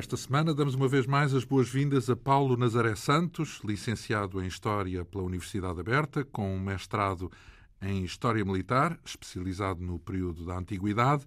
Esta semana damos uma vez mais as boas-vindas a Paulo Nazaré Santos, licenciado em História pela Universidade Aberta, com um mestrado em História Militar, especializado no período da Antiguidade.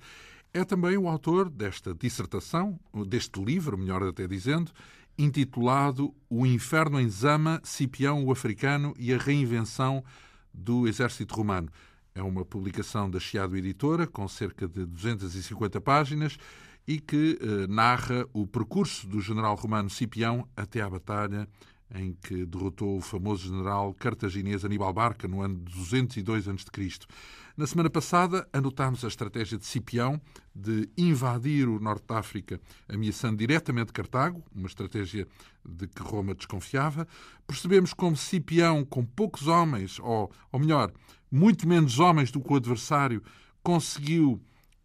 É também o autor desta dissertação, deste livro, melhor até dizendo, intitulado O Inferno em Zama, Cipião o Africano e a Reinvenção do Exército Romano. É uma publicação da Chiado Editora, com cerca de 250 páginas e que eh, narra o percurso do general romano Cipião até à batalha em que derrotou o famoso general cartaginês Aníbal Barca no ano 202 a.C. Na semana passada, anotámos a estratégia de Cipião de invadir o norte da África, ameaçando diretamente Cartago, uma estratégia de que Roma desconfiava. Percebemos como Cipião, com poucos homens, ou, ou melhor, muito menos homens do que o adversário, conseguiu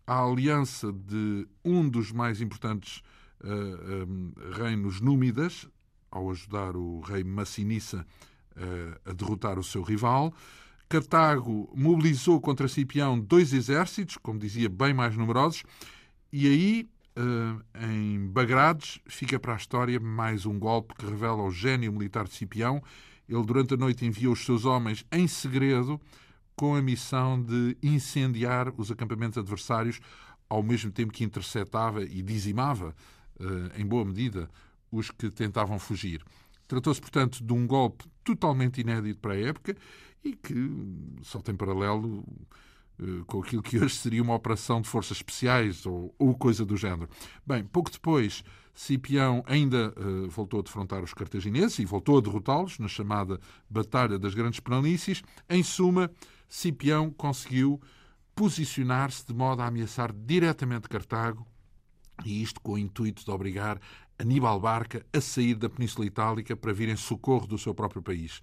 a aliança de um dos mais importantes uh, eh, um, eh, reinos númidas, ao ajudar o rei Massinissa uh, a derrotar o seu rival. Cartago mobilizou contra Cipião dois exércitos, como dizia, bem mais numerosos, e aí, uh, em Bagrades, fica para a história mais um golpe que revela o gênio militar de Cipião. Ele, durante a noite, enviou os seus homens em segredo com a missão de incendiar os acampamentos adversários, ao mesmo tempo que interceptava e dizimava, eh, em boa medida, os que tentavam fugir. Tratou-se, portanto, de um golpe totalmente inédito para a época e que só tem paralelo eh, com aquilo que hoje seria uma operação de forças especiais ou, ou coisa do género. Bem, pouco depois, Cipião ainda uh, voltou a defrontar os cartagineses e voltou a derrotá-los na chamada Batalha das Grandes Planícies. Em suma, Cipião conseguiu posicionar-se de modo a ameaçar diretamente Cartago, e isto com o intuito de obrigar Aníbal Barca a sair da Península Itálica para vir em socorro do seu próprio país.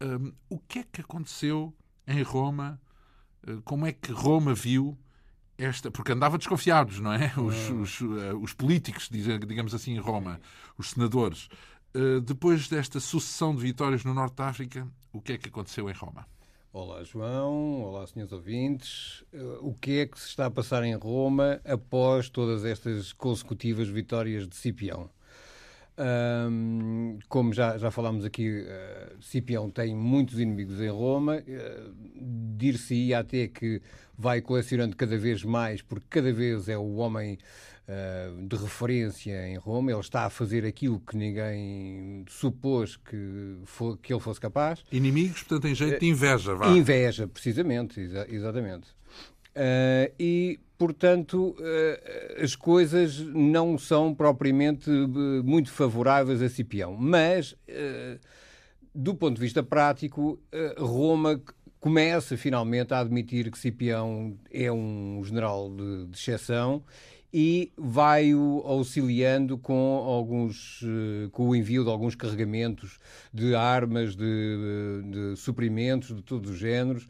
Um, o que é que aconteceu em Roma? Uh, como é que Roma viu esta. Porque andava desconfiados, não é? Os, é. os, uh, os políticos, digamos assim, em Roma, os senadores. Uh, depois desta sucessão de vitórias no Norte da África, o que é que aconteceu em Roma? Olá, João. Olá, senhores ouvintes. Eh, o que é que se está a passar em Roma após todas estas consecutivas vitórias de Cipião? Um, como já, já falámos aqui, uh, Cipião tem muitos inimigos em Roma. Uh, Dir-se-ia até que vai colecionando cada vez mais, porque cada vez é o homem uh, de referência em Roma. Ele está a fazer aquilo que ninguém supôs que, for, que ele fosse capaz. Inimigos, portanto, em jeito de inveja, vá. Inveja, precisamente, exa exatamente. Uh, e, portanto, uh, as coisas não são propriamente uh, muito favoráveis a Cipião. Mas, do ponto de vista prático, Roma começa finalmente a admitir que Cipião é um general de, de exceção e vai-o auxiliando com alguns com o envio de alguns carregamentos de armas, de, de suprimentos de todos os géneros.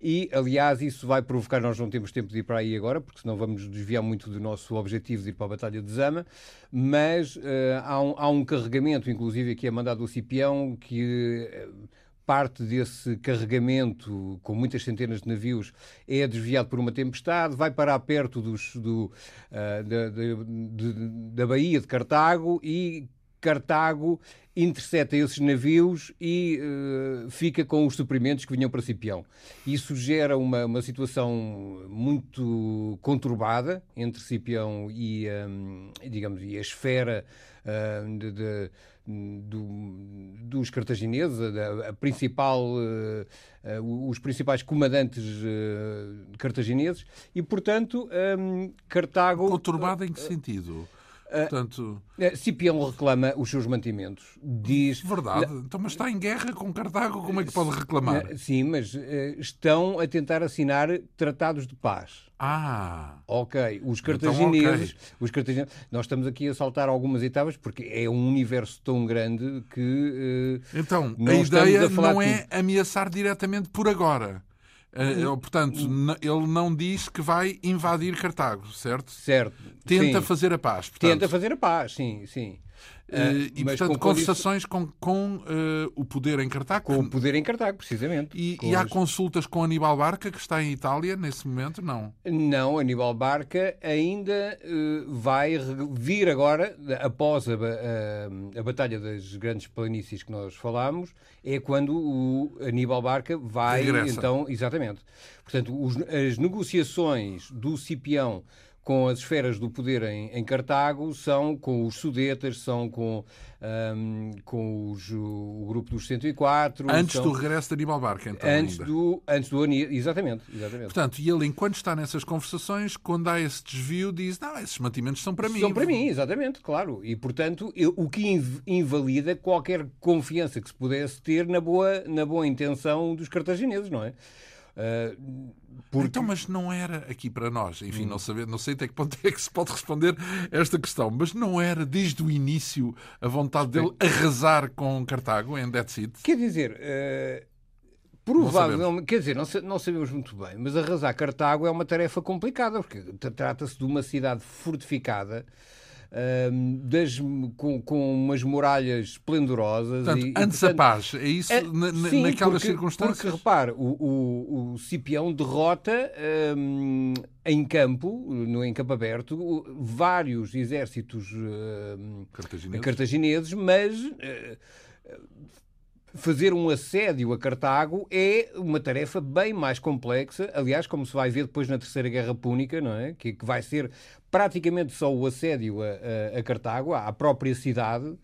E, aliás, isso vai provocar, nós não temos tempo de ir para aí agora, porque senão vamos desviar muito do nosso objetivo de ir para a Batalha de Zama, mas uh, há, um, há, um, carregamento, inclusive, que é mandado ao Cipião, que uh, parte desse carregamento, com muitas centenas de navios, é desviado por uma tempestade, vai parar perto dos, do, uh, da, da, Baía de Cartago e Cartago intercepta esses navios e uh, fica com os suprimentos que vinham para Cipião. Isso gera uma, uma situação muito conturbada entre Cipião e, um, digamos, e a esfera uh, de, de, do, dos cartagineses, a, a principal, uh, os principais comandantes cartagineses, e, portanto, um, Cartago... Conturbada em que sentido? Portanto... Uh, Cipião reclama os seus mantimentos. Diz... Verdade. Então, mas está em guerra com Cartago, como é que pode reclamar? Sim, mas uh, estão a tentar assinar tratados de paz. Ah! Ok. Os cartagineses, então, okay. os cartagineses... Nós estamos aqui a saltar algumas etapas porque é um universo tão grande que... Uh, então, a ideia a não é ameaçar diretamente por agora. Eh, portanto, ele não diz que vai invadir Cartago, certo? Certo. Tenta sim. fazer a paz. Portanto. Tenta fazer a paz, sim, sim. Uh, e, portanto, com conversações com, com uh, o poder em Cartago. Com o poder em Cartago, precisamente. E, e há consultas com Aníbal Barca, que está em Itália nesse momento? Não. Não, Aníbal Barca ainda uh, vai vir agora, após a, a, a, Batalha das Grandes Planícies que nós falámos, é quando o Aníbal Barca vai. Regressa. Então, exatamente. Portanto, os, as negociações do Cipião com as esferas do poder em, em Cartago são com os Sudetas, são com, um, com os, o grupo dos 104. Antes são... do regresso de Aníbal Barca, então. Antes ainda. do, antes do exatamente, exatamente. Portanto, e ele, enquanto está nessas conversações, quando há esse desvio, diz: Não, esses mantimentos são para mim. São para mim, exatamente, claro. E, portanto, eu, o que invalida qualquer confiança que se pudesse ter na boa, na boa intenção dos cartagineses, não é? Uh, porque... Então, mas não era aqui para nós, enfim, hum. não, saber, não sei até que ponto é que se pode responder esta questão, mas não era desde o início a vontade dele arrasar com Cartago em Dead It? Quer dizer, uh, provavelmente, quer dizer, não, não sabemos muito bem, mas arrasar Cartago é uma tarefa complicada, porque trata-se de uma cidade fortificada das, com, com umas muralhas esplendorosas. Portanto, e, antes portanto, a paz, é isso é, na, sim, naquelas porque, circunstâncias? Porque, repare, o, o, o Cipião derrota um, em campo, no em campo aberto, vários exércitos um, cartagineses. cartagineses, mas... Uh, fazer um assédio a Cartago é uma tarefa bem mais complexa, aliás, como se vai ver depois na Terceira Guerra Púnica, não é? que, que vai ser praticamente só o assédio a, a, a Cartago, à própria cidade,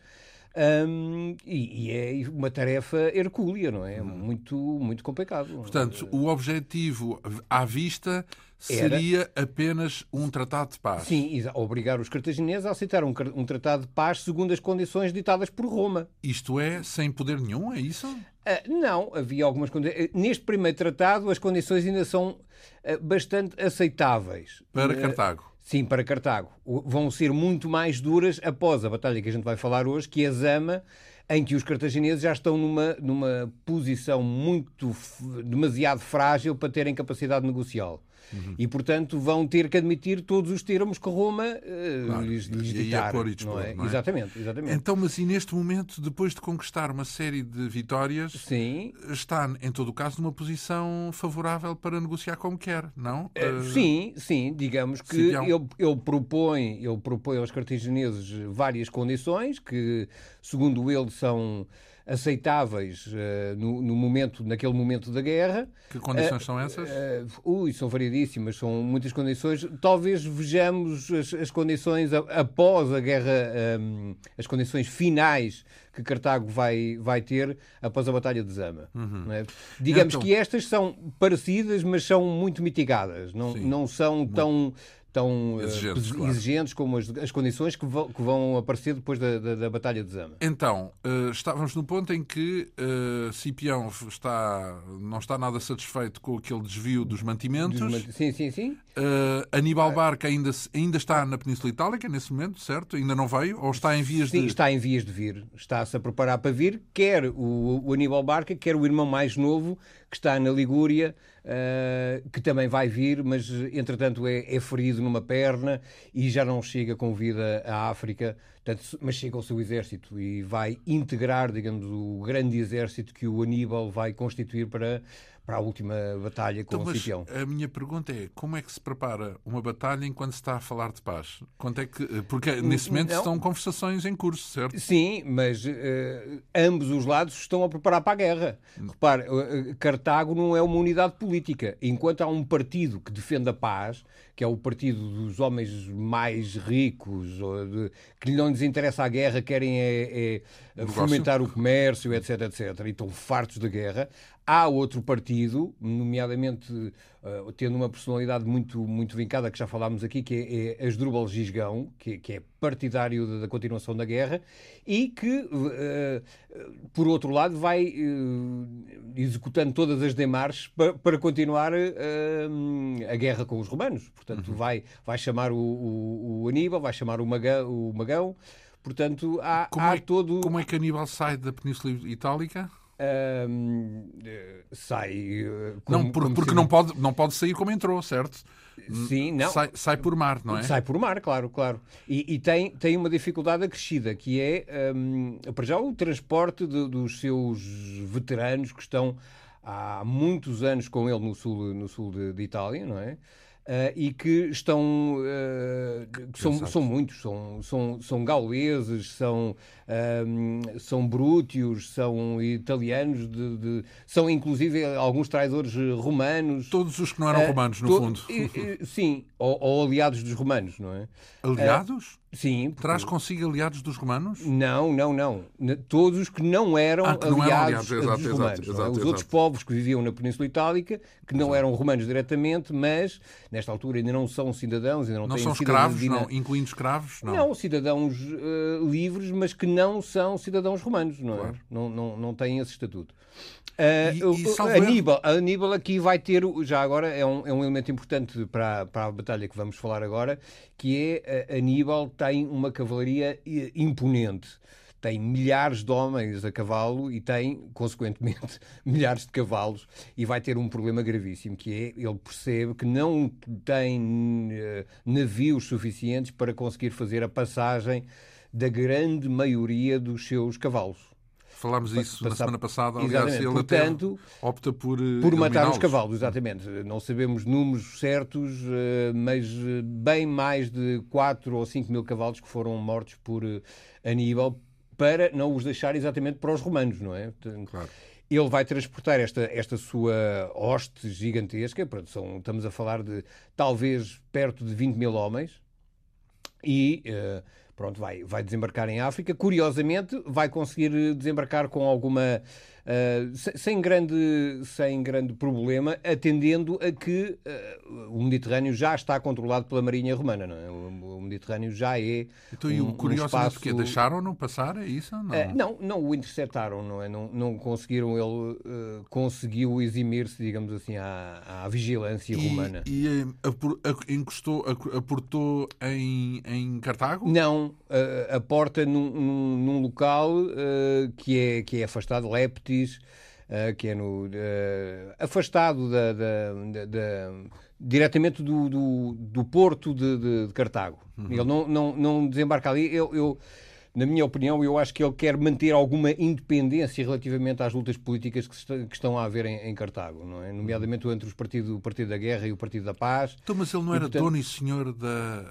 um, e, e, é uma tarefa hercúlea, não é? Hum. Muito, muito complicado. Portanto, o objetivo à vista seria Era... apenas um tratado de paz. Sim, obrigar os cartagineses a aceitar um, um, tratado de paz segundo as condições ditadas por Roma. Isto é, sem poder nenhum, é isso? Uh, não, havia algumas condições. Neste primeiro tratado, as condições ainda são uh, bastante aceitáveis. Para Cartago. Sim, para Cartago. Vão ser muito mais duras após a batalha que a gente vai falar hoje, que é Zama, em que os cartagineses já estão numa, numa posição muito demasiado frágil para terem capacidade negocial. Uhum. E, portanto, vão ter que admitir todos os termos que Roma uh, claro, lhes, lhes ditar. E dispor, é? não é? Exatamente, exatamente. Então, mas e neste momento, depois de conquistar uma série de vitórias, sim. está, em todo o caso, numa posição favorável para negociar como quer, não? Uh, sim, sim. Digamos que ele, ele, propõe, ele propõe aos cartagineses várias condições que, segundo ele, são aceitáveis uh, no, no, momento, naquele momento da guerra. Que condições uh, são essas? Uh, ui, são variedíssimas, são muitas condições. Talvez vejamos as, as condições a, após a guerra, um, as condições finais que Cartago vai, vai ter após a Batalha de Zama. Uhum. É? Digamos então... que estas são parecidas, mas são muito mitigadas, não, não são tão tão eh, exigentes, uh, claro. exigentes como as, as condições que vão, que vão, aparecer depois da, da, da, Batalha de Zama. Então, uh, estávamos no ponto em que uh, Cipião está, não está nada satisfeito com aquele desvio dos mantimentos. Sim, sim, sim. Aníbal Barca ainda, ainda está na Península Itálica nesse momento, certo? Ainda não veio? Ou está em vias sim, de... está em vias de vir. Está-se a preparar para vir, quer o, o Aníbal Barca, quer o irmão mais novo, que está na Ligúria, uh, que também vai vir, mas entretanto é, é, ferido numa perna e já não chega com vida à África, portanto, mas chega ao seu exército e vai integrar, digamos, o grande exército que o Aníbal vai constituir para para a última batalha com então, o Cipião. A minha pergunta é como é que se prepara uma batalha enquanto se está a falar de paz? Quanto é que, porque nesse momento Não. estão conversações em curso, certo? Sim, mas uh, ambos os lados estão a preparar para a guerra. Repare, uh, Cartago não é uma unidade política. Enquanto há um partido que defende a paz, que é o partido dos homens mais ricos, de, que não lhes interessa a guerra, querem é, é fomentar o comércio, etc, etc, e estão fartos da guerra. Há outro partido, nomeadamente uh, tendo uma personalidade muito, muito vincada, que já falámos aqui, que é, é Asdrubal Gisgão, que, que é partidário da, da, continuação da guerra, e que, uh, por outro lado, vai uh, executando todas as demarches para, para continuar a guerra com os romanos. Portanto, uhum. vai, vai chamar o, o, o, Aníbal, vai chamar o Magão, o Magão Portanto, há, como há é, todo. Como é que Aníbal sai da Península Itálica? Um, sai. Como, não, por, porque não, pode, não pode sair como entrou, certo? Sim, não. Sai, sai, por mar, não é? Sai por mar, claro, claro. E, e tem, tem uma dificuldade acrescida, que é, um, para já, o transporte de, dos seus veteranos que estão há muitos anos com ele no sul, no sul de, de Itália, não é? Uh, e que estão uh, que são, são muitos, são, são, são gauleses, são, uh, são brútios, são italianos, de, de, são inclusive alguns traidores romanos. Todos os que não eram romanos, no fundo. sim, ou, ou, aliados dos romanos, não é? Aliados? Sim. Porque... Traz consigo aliados dos romanos? Não, não, não. Todos os que não eram ah, que aliados, não eram aliados dos exato, romanos. Exato, exato, Os outros povos que viviam na Península Itálica, que não eram romanos diretamente, mas nesta altura ainda não são cidadãos, ainda não, não têm são escravos, não, incluindo escravos? Não, não cidadãos uh, livres, mas que não são cidadãos romanos, não é? Claro. Não, não, não têm esse estatuto. Uh, e, e Aníbal, Aníbal aqui vai ter, já agora, é um, é um elemento importante para, para a batalha que vamos falar agora, que é uh, Aníbal tem uma cavalaria imponente. Tem milhares de homens a cavalo e tem, consequentemente, milhares de cavalos e vai ter um problema gravíssimo, que é, ele percebe que não tem uh, navios suficientes para conseguir fazer a passagem da grande maioria dos seus cavalos. Falámos disso na semana passada. Aliás, ele Portanto, opta por. Por matar os cavalos, exatamente. Não sabemos números certos, mas bem mais de 4 ou 5 mil cavalos que foram mortos por Aníbal para não os deixar exatamente para os romanos, não é? Claro. Ele vai transportar esta, esta sua hoste gigantesca, são, estamos a falar de talvez perto de 20 mil homens, e. Uh, pronto, vai, vai desembarcar em África. Curiosamente, vai conseguir desembarcar com alguma uh, sem, grande, sem grande problema, atendendo a que uh, o Mediterrâneo já está controlado pela Marinha Romana. Não é? o, o Mediterrâneo já é. Então, um, e o curiosamente, um espaço... que deixaram-no passar? É isso? Não, uh, não, não o interceptaram, não é? Não, não conseguiram, ele conseguiu eximir-se, digamos assim, à, à vigilância e, romana. E encostou, aportou em, em Cartago? Não, aporta num, num, num local que, é, que é afastado, Uh, que é no, uh, afastado da, da, da, diretamente do, do, do porto de, de, de Cartago. Uhum. Ele não, não, não desembarca ali. Eu, eu, na minha opinião, eu acho que ele quer manter alguma independência relativamente às lutas políticas que, está, que estão a haver em, em, Cartago, não é? Nomeadamente entre os partidos, o Partido da Guerra e o Partido da Paz. Então, mas ele não era e, portanto... dono e senhor da,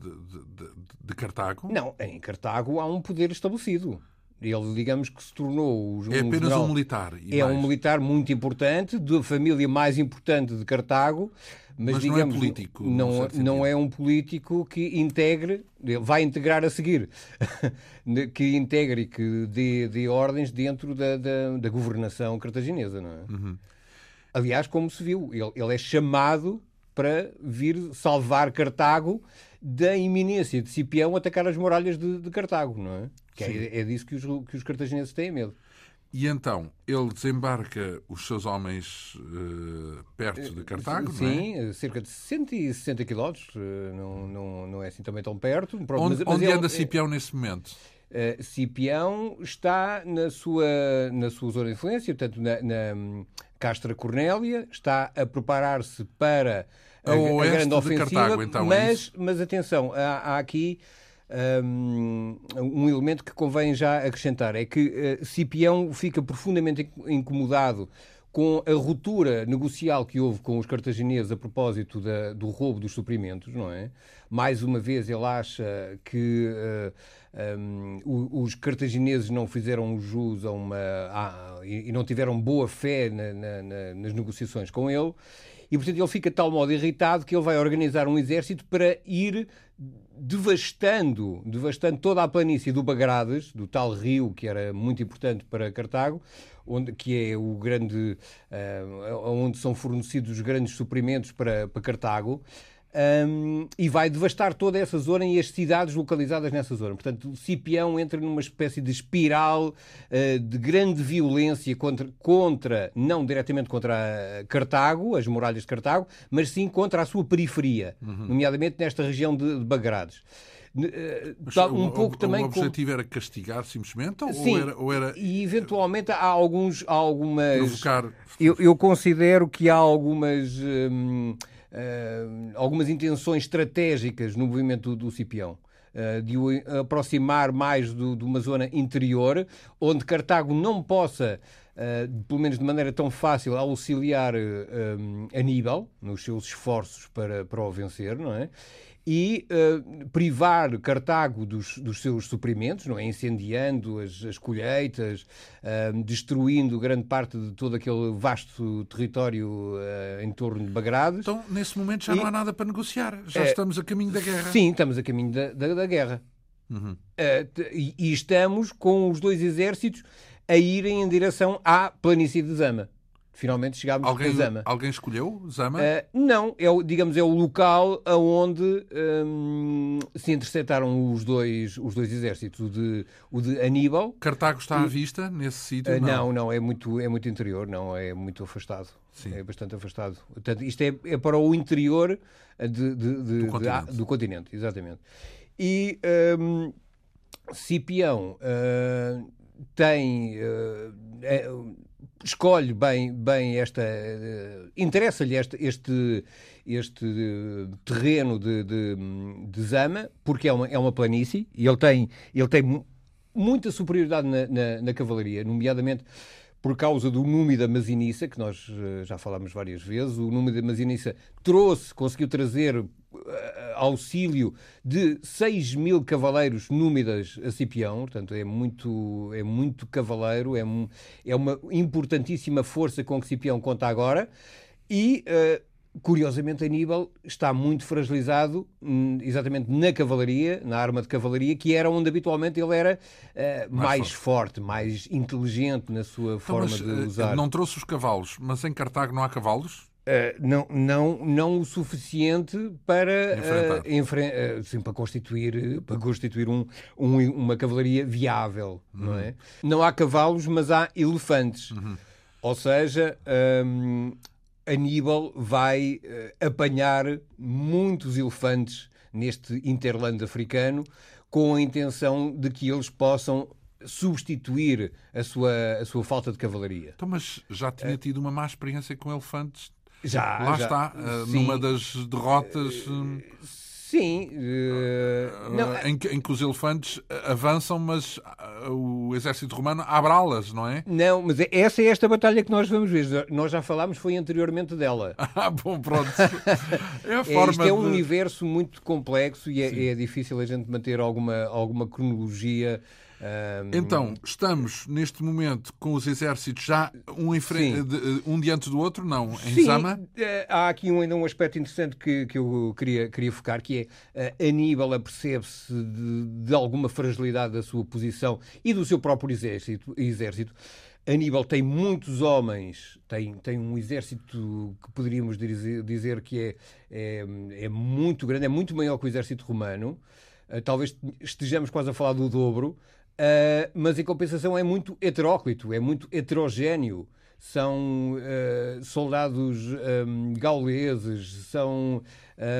de, de, Cartago? Não, em Cartago há um poder estabelecido. Ele, digamos que se tornou. Um é apenas general, um militar. é mais. um militar muito importante, da família mais importante de Cartago. Mas, mas digamos, não é político. Não, não é um político que integre, vai integrar a seguir, que integre e que dê, dê ordens dentro da, da, da, governação cartaginesa. Não é? Uhum. Aliás, como se viu, ele, ele é chamado para vir salvar Cartago da iminência de Cipião atacar as muralhas de, de Cartago, não é? Que é, é, disso que os, que os cartagineses têm medo. E então, ele desembarca os seus homens uh, perto de Cartago, Sim, não é? cerca de 160 quilómetros, não, não, não é assim também tão perto. Onde, mas, onde anda ele, Cipião nesse momento? Uh, Cipião está na sua, na sua zona de influência, portanto, na, na Castra Cornélia, está a preparar-se para a, a, a grande ofensiva, Cartago, então, é mas, é mas atenção, há, há aqui um, elemento que convém já acrescentar, é que uh, Cipião fica profundamente incomodado com a ruptura negocial que houve com os cartagineses a propósito da, do roubo dos suprimentos, não é? Mais uma vez ele acha que uh, um, os cartagineses não fizeram jus a uma. A, e não tiveram boa fé na, na, nas negociações com ele e, portanto, ele fica de tal modo irritado que ele vai organizar um exército para ir devastando, devastando toda a planície do Bagrades, do tal rio que era muito importante para Cartago, onde, que é o grande, uh, onde são fornecidos os grandes suprimentos para, para Cartago um, e vai devastar toda essa zona e as cidades localizadas nessa zona. Portanto, o Cipião entra numa espécie de espiral uh, de grande violência contra, contra, não diretamente contra Cartago, as muralhas de Cartago, mas sim contra a sua periferia, uhum. nomeadamente nesta região de, de Bagrades. Uh, um o, pouco o, também o objetivo era castigar simplesmente ou, Sim, era, ou era e eventualmente há alguns há algumas provocar eu, eu considero que há algumas hum, algumas intenções estratégicas no movimento do, do Cipião. de o aproximar mais do, de uma zona interior, onde Cartago não possa Uh, pelo menos de maneira tão fácil, auxiliar uh, um, Aníbal nos seus esforços para, para o vencer, não é? E uh, privar Cartago dos, dos, seus suprimentos, não é? incendiando as, as colheitas, uh, destruindo grande parte de todo aquele vasto território uh, em torno de Bagrades. Então, nesse momento já e, não há nada para negociar, já estamos a caminho da guerra. Sim, estamos a caminho da, da, da guerra. Uhum. E, e, estamos com os dois exércitos a irem em direção à planície de Zama. Finalmente chegámos alguém, a Zama. Alguém escolheu Zama? Uh, não, é digamos, é o local onde um, se interceptaram os dois, os dois exércitos, o de, o de Aníbal. Cartago está e, à vista nesse sítio? Uh, não? não, é muito, é muito interior, não, é muito afastado. Sim. É bastante afastado. Portanto, isto é, é para o interior de, de, de, do, continente. do, continente. exatamente. E um, Cipião uh, tem. É, escolhe bem, bem esta. Uh, Interessa-lhe este, este, este uh, terreno de, de, de, Zama, porque é uma, é uma planície e ele tem, ele tem muita superioridade na, na, na cavalaria, nomeadamente por causa do Númio da Maziniça, que nós uh, já falámos várias vezes. O Númio da Maziniça trouxe, conseguiu trazer auxílio de 6 mil cavaleiros númidas a Cipião, portanto é muito, é muito cavaleiro, é, é uma importantíssima força com que Cipião conta agora e uh, Curiosamente, Aníbal está muito fragilizado hum, exatamente na cavalaria, na arma de cavalaria, que era onde habitualmente ele era uh, mais, mais forte. forte. mais inteligente na sua então, forma mas, de usar. Não trouxe os cavalos, mas em Cartago não há cavalos? Uh, não, não, não o suficiente para, uh, uh, sim, para constituir, para constituir um, um, uma cavalaria viável. Uhum. Não, é? não há cavalos, mas há elefantes. Uhum. Ou seja, um, Aníbal vai apanhar muitos elefantes neste interlando africano com a intenção de que eles possam substituir a sua, a sua falta de cavalaria. Então, mas já tinha tido uma má experiência com elefantes já, Lá já. está, uh, numa das derrotas. Sim. Uh, não, em, que, em, que, os elefantes avançam, mas o exército romano abre alas, não é? Não, mas é, essa é esta batalha que nós vamos ver. Nós já falámos, foi anteriormente dela. ah, bom, pronto. É a forma é, isto é um de... universo muito complexo e é, é, difícil a gente manter alguma, alguma cronologia um... Então, estamos neste momento com os exércitos já um, em frente, de, um diante do outro, não? Em Sim, Zama? Eh, há aqui um, ainda um aspecto interessante que, que eu queria, queria focar, que é uh, Aníbal apercebe-se de, de, alguma fragilidade da sua posição e do seu próprio exército. exército. Aníbal tem muitos homens, tem, tem um exército que poderíamos dizer, dizer que é, é, é muito grande, é muito maior que o exército romano. Talvez estejamos quase a falar do dobro, Uh, mas em compensação é muito heteróclito, é muito heterogéneo. São uh, soldados um, gauleses, são,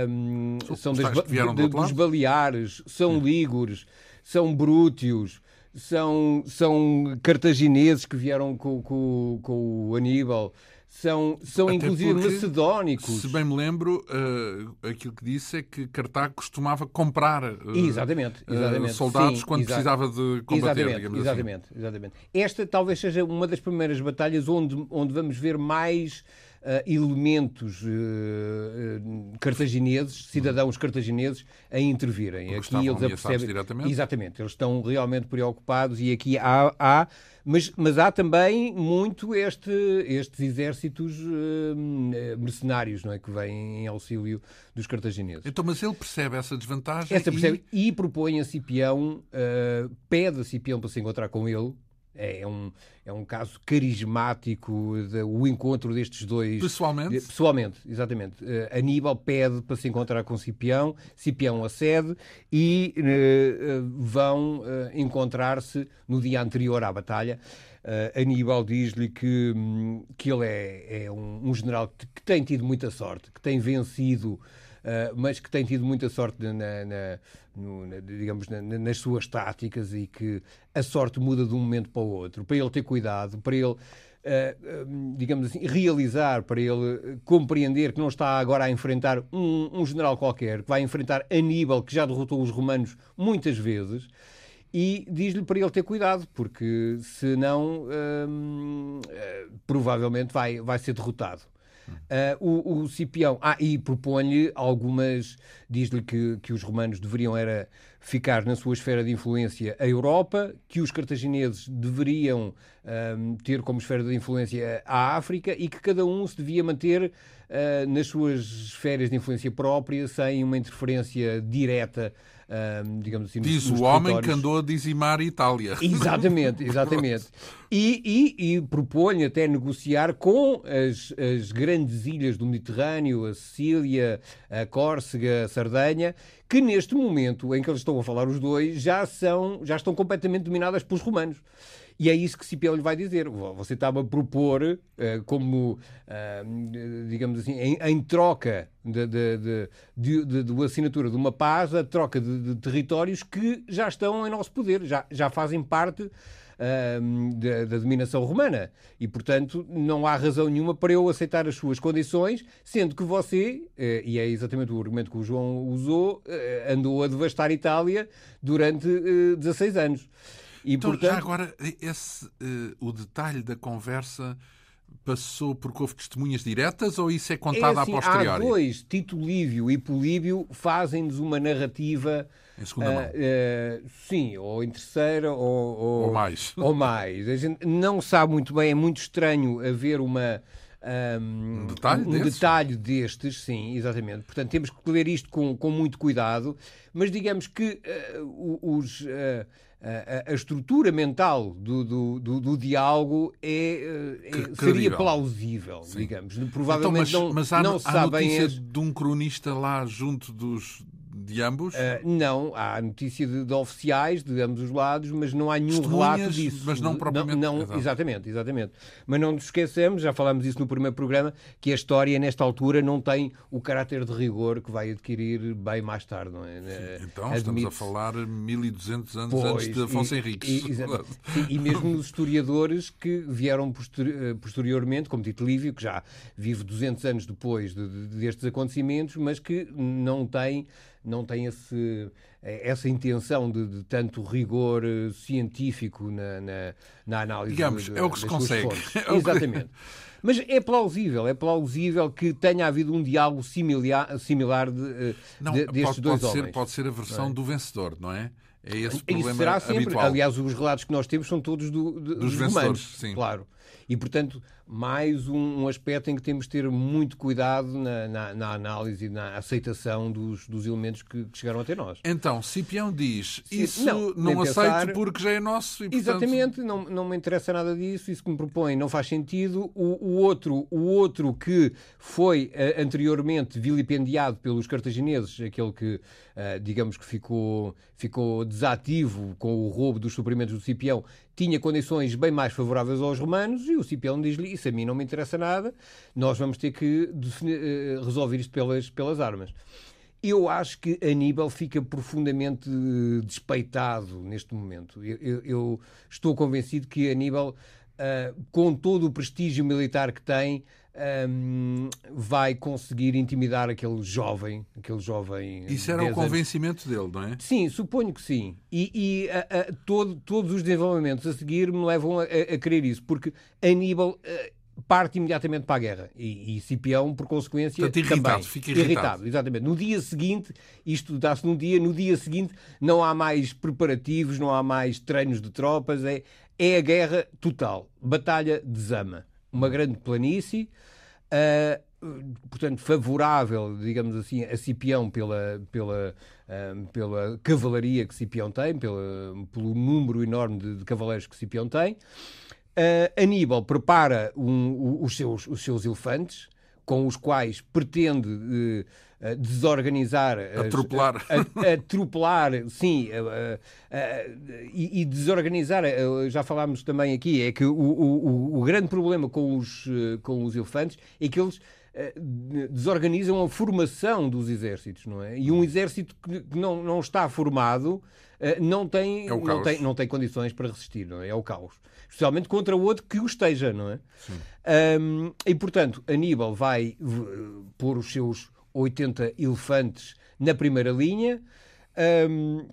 um, são das, de, dos Baleares, são lígures, são brútios, são, são cartagineses que vieram com, com, com o Aníbal são, são inclusive macedónicos. Se bem me lembro, uh, aquilo que disse é que Cartago costumava comprar uh, exatamente, exatamente. Uh, soldados Sim, quando precisava de combater. Exatamente, assim. exatamente, assim. exatamente. Esta talvez seja uma das primeiras batalhas onde, onde vamos ver mais elementos uh, cartagineses, cidadãos cartagineses, a intervirem. Porque aqui eles apercebem. Diretamente. Exatamente, eles estão realmente preocupados e aqui há, há mas, mas há também muito este, estes exércitos uh, mercenários não é, que vêm em auxílio dos cartagineses. Então, mas ele percebe essa desvantagem essa percebe, e... e propõe a Cipião, uh, pede a Cipião para se encontrar com ele, é, é um, é um caso carismático de, o encontro destes dois. Pessoalmente? Pessoalmente, exatamente. Uh, Aníbal pede para se encontrar com Cipião, Cipião acede e uh, uh, vão encontrar-se no dia anterior à batalha. Aníbal diz-lhe que, um, que ele é, é um, um general que, tem tido muita sorte, que tem vencido mas que tem tido muita sorte na, na, no, na, digamos, nas suas táticas e que a sorte muda de um momento para o outro. Para ele ter cuidado, para ele Uh, digamos assim, realizar, para ele compreender que não está agora a enfrentar um, um, general qualquer, que vai enfrentar Aníbal, que já derrotou os romanos muitas vezes, e diz-lhe para ele ter cuidado, porque senão uh, provavelmente vai, vai ser derrotado. Uh, o, o Cipião, ah, e propõe-lhe algumas, diz-lhe que, que os romanos deveriam era ficar na sua esfera de influência a Europa, que os cartagineses deveriam uh, ter como esfera de influência a África e que cada um se devia manter uh, nas suas esferas de influência própria, sem uma interferência direta digamos assim, Diz o homem que andou a dizimar a Itália. Exatamente, exatamente. e, e, e propõe até negociar com as, as grandes ilhas do Mediterrâneo, a Sicília, a Córcega, a Sardenha, que neste momento em que eles estão a falar os dois já, são, já estão completamente dominadas pelos romanos. E é isso que Cipião lhe vai dizer. Você estava a propor, uh, como, uh, digamos assim, em, em troca de, de, de, de, assinatura de uma paz, a troca de, territórios que já estão em nosso poder, já, já fazem parte uh, da, da, dominação romana. E, portanto, não há razão nenhuma para eu aceitar as suas condições, sendo que você, e é exatamente o argumento que o João usou, andou a devastar a Itália durante 16 anos. E, então, portanto... já agora, esse, uh, o detalhe da conversa passou porque houve testemunhas diretas ou isso é contado é assim, a posteriori? Há dois, Tito Lívio e Políbio, fazem-nos uma narrativa... Em segunda uh, mão? Uh, sim, ou em terceira ou, ou, ou mais. Ou mais. A gente não sabe muito bem, é muito estranho haver uma... Um, um, detalhe, um detalhe, destes, sim, exatamente. Portanto, temos que ler isto com, com muito cuidado, mas digamos que uh, os, uh, a, a, estrutura mental do, do, do, do diálogo é, é seria credível. plausível, sim. digamos. Provavelmente então, mas, não, mas há, não há as... de um cronista lá junto dos de ambos? Uh, não, há notícia de, de, oficiais de ambos os lados, mas não há nenhum relato disso. Mas não propriamente. Não, não exatamente, exatamente. Mas não nos esquecemos, já falámos isso no primeiro programa, que a história, nesta altura, não tem o caráter de rigor que vai adquirir bem mais tarde, não é? Sim, então, estamos a falar 1200 anos pois, antes de Afonso e, Henriques. E, sim, e mesmo os historiadores que vieram eh, posteriormente, como Tito Lívio, que já vive 200 anos depois de, de, destes acontecimentos, mas que não tem não tem esse, eh, essa intenção de, de tanto rigor eh, científico na, na, na análise. Digamos, é o que se consegue. É Exatamente. Mas é plausível, é plausível que tenha havido um diálogo similar, similar de, eh, não, de, destes pode, dois pode homens. Ser, pode ser a versão é? do vencedor, não é? É esse o problema Isso será sempre. habitual. Aliás, os relatos que nós temos são todos do, de, dos, dos vencedores, sim. Claro. E, portanto, mais um, um, aspecto em que temos de ter muito cuidado na, na, na análise e na aceitação dos, dos elementos que, que, chegaram até nós. Então, Cipião diz, isso não, não aceito porque já é nosso e, portanto... Exatamente, não, não me interessa nada disso, isso que me propõe não faz sentido. O, o outro, o outro que foi uh, anteriormente vilipendiado pelos cartagineses, aquele que, uh, digamos que ficou, ficou desativo com o roubo dos suprimentos do Cipião, tinha condições bem mais favoráveis aos romanos e o Cipião diz-lhe isso a mim não me interessa nada, nós vamos ter que eh, resolver isto pelas, pelas armas. Eu acho que Aníbal fica profundamente despeitado neste momento. Eu, eu, eu estou convencido que Aníbal, uh, com todo o prestígio militar que tem, um, vai conseguir intimidar aquele jovem, aquele jovem. Isso era o convencimento dele, não é? Sim, suponho que sim. E, e a, a, todo, todos os desenvolvimentos a seguir me levam a, a crer isso, porque Aníbal parte imediatamente para a guerra e, e Cipião, por consequência, Portanto, irritado, também. Fica irritado. irritado. Exatamente. No dia seguinte, isto dá-se num dia, no dia seguinte não há mais preparativos, não há mais treinos de tropas, é, é a guerra total. Batalha de Zama. Uma grande planície, uh, portanto, favorável, digamos assim, a Cipião pela, pela, uh, pela cavalaria que Cipião tem, pela, pelo número enorme de, de cavaleiros que Cipião tem. Uh, Aníbal prepara um, os, seus, os seus elefantes, com os quais pretende uh, desorganizar, atropelar, atropelar, sim, e, e, desorganizar. Já falámos também aqui, é que o, o, o grande problema com os, com os elefantes é que eles desorganizam a formação dos exércitos, não é? E um exército que não, não está formado não tem, é não, tem, não tem condições para resistir, não é? É o caos especialmente contra o outro que o esteja, não é? Um, e, portanto, Aníbal vai pôr os seus 80 elefantes na primeira linha. Um,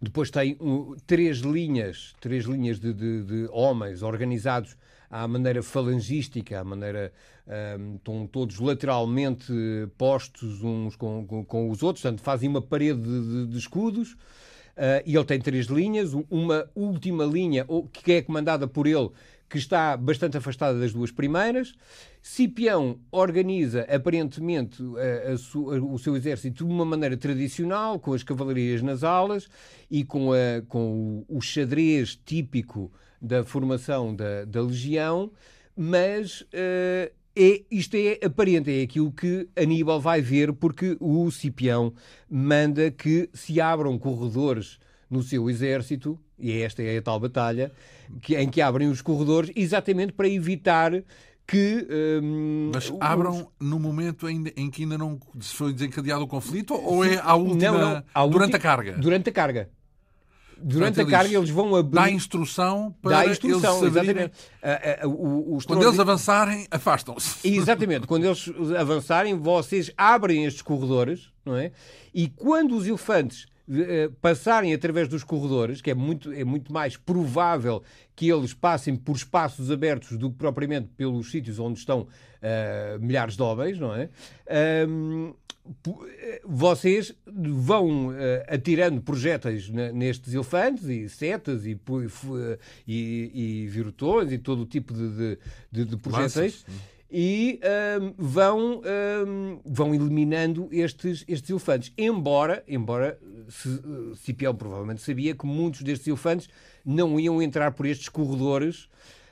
depois tem um, três linhas, três linhas de, de, de, homens organizados à maneira falangística, à maneira um, estão todos lateralmente postos uns com, com, com, os outros, portanto fazem uma parede de, de escudos. Uh, e ele tem três linhas, uma última linha que é comandada por ele, que está bastante afastada das duas primeiras. Cipião organiza, aparentemente, a, a a, o seu exército de uma maneira tradicional, com as cavalarias nas alas e com, com o, o xadrez típico da formação da, da legião, mas uh, é, isto é aparente, é aquilo que Aníbal vai ver, porque o Cipião manda que se abram corredores no seu exército, e esta é a tal batalha, que, em que abrem os corredores exatamente para evitar que. Um, Mas abram os... no momento em, em, que ainda não foi desencadeado o conflito ou é à última. Não, não, à durante a carga? Durante a carga durante a carga eles vão abrir. Dá instrução para dá instrução, eles exatamente. Quando eles avançarem, afastam-se. Exatamente. Quando eles avançarem, vocês abrem estes corredores, não é? E quando os elefantes uh, passarem através dos corredores, que é muito, é muito mais provável que eles passem por espaços abertos do que propriamente pelos sítios onde estão uh, milhares de homens, não é? vocês vão uh, atirando projéteis nestes elefantes e setas e, e, e virutões e todo o tipo de, de, de projéteis e um, vão, um, vão eliminando estes, estes elefantes. Embora, embora Cipião provavelmente sabia que muitos destes elefantes não iam entrar por estes corredores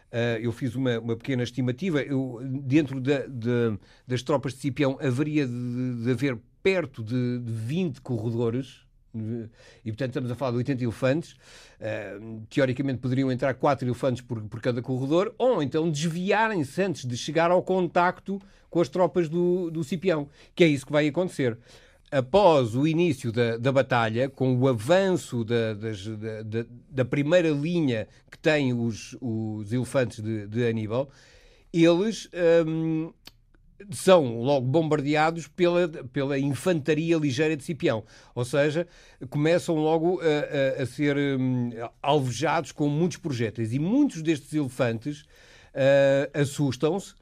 Uh, eu fiz uma, uma pequena estimativa. Eu, dentro da, de, das tropas de Cipião haveria de, de haver perto de, de 20 corredores. E, portanto, estamos a falar de 80 elefantes. Uh, teoricamente, poderiam entrar 4 elefantes por, por cada corredor, ou então desviarem-se antes de chegar ao contacto com as tropas do, do Cipião, que é isso que vai acontecer após o início da, da batalha, com o avanço da, das, da, da, primeira linha que tem os, os elefantes de, de Aníbal, eles hum, são logo bombardeados pela, pela infantaria ligeira de Cipião. Ou seja, começam logo a, a, a ser hum, alvejados com muitos projéteis. E muitos destes elefantes uh, assustam-se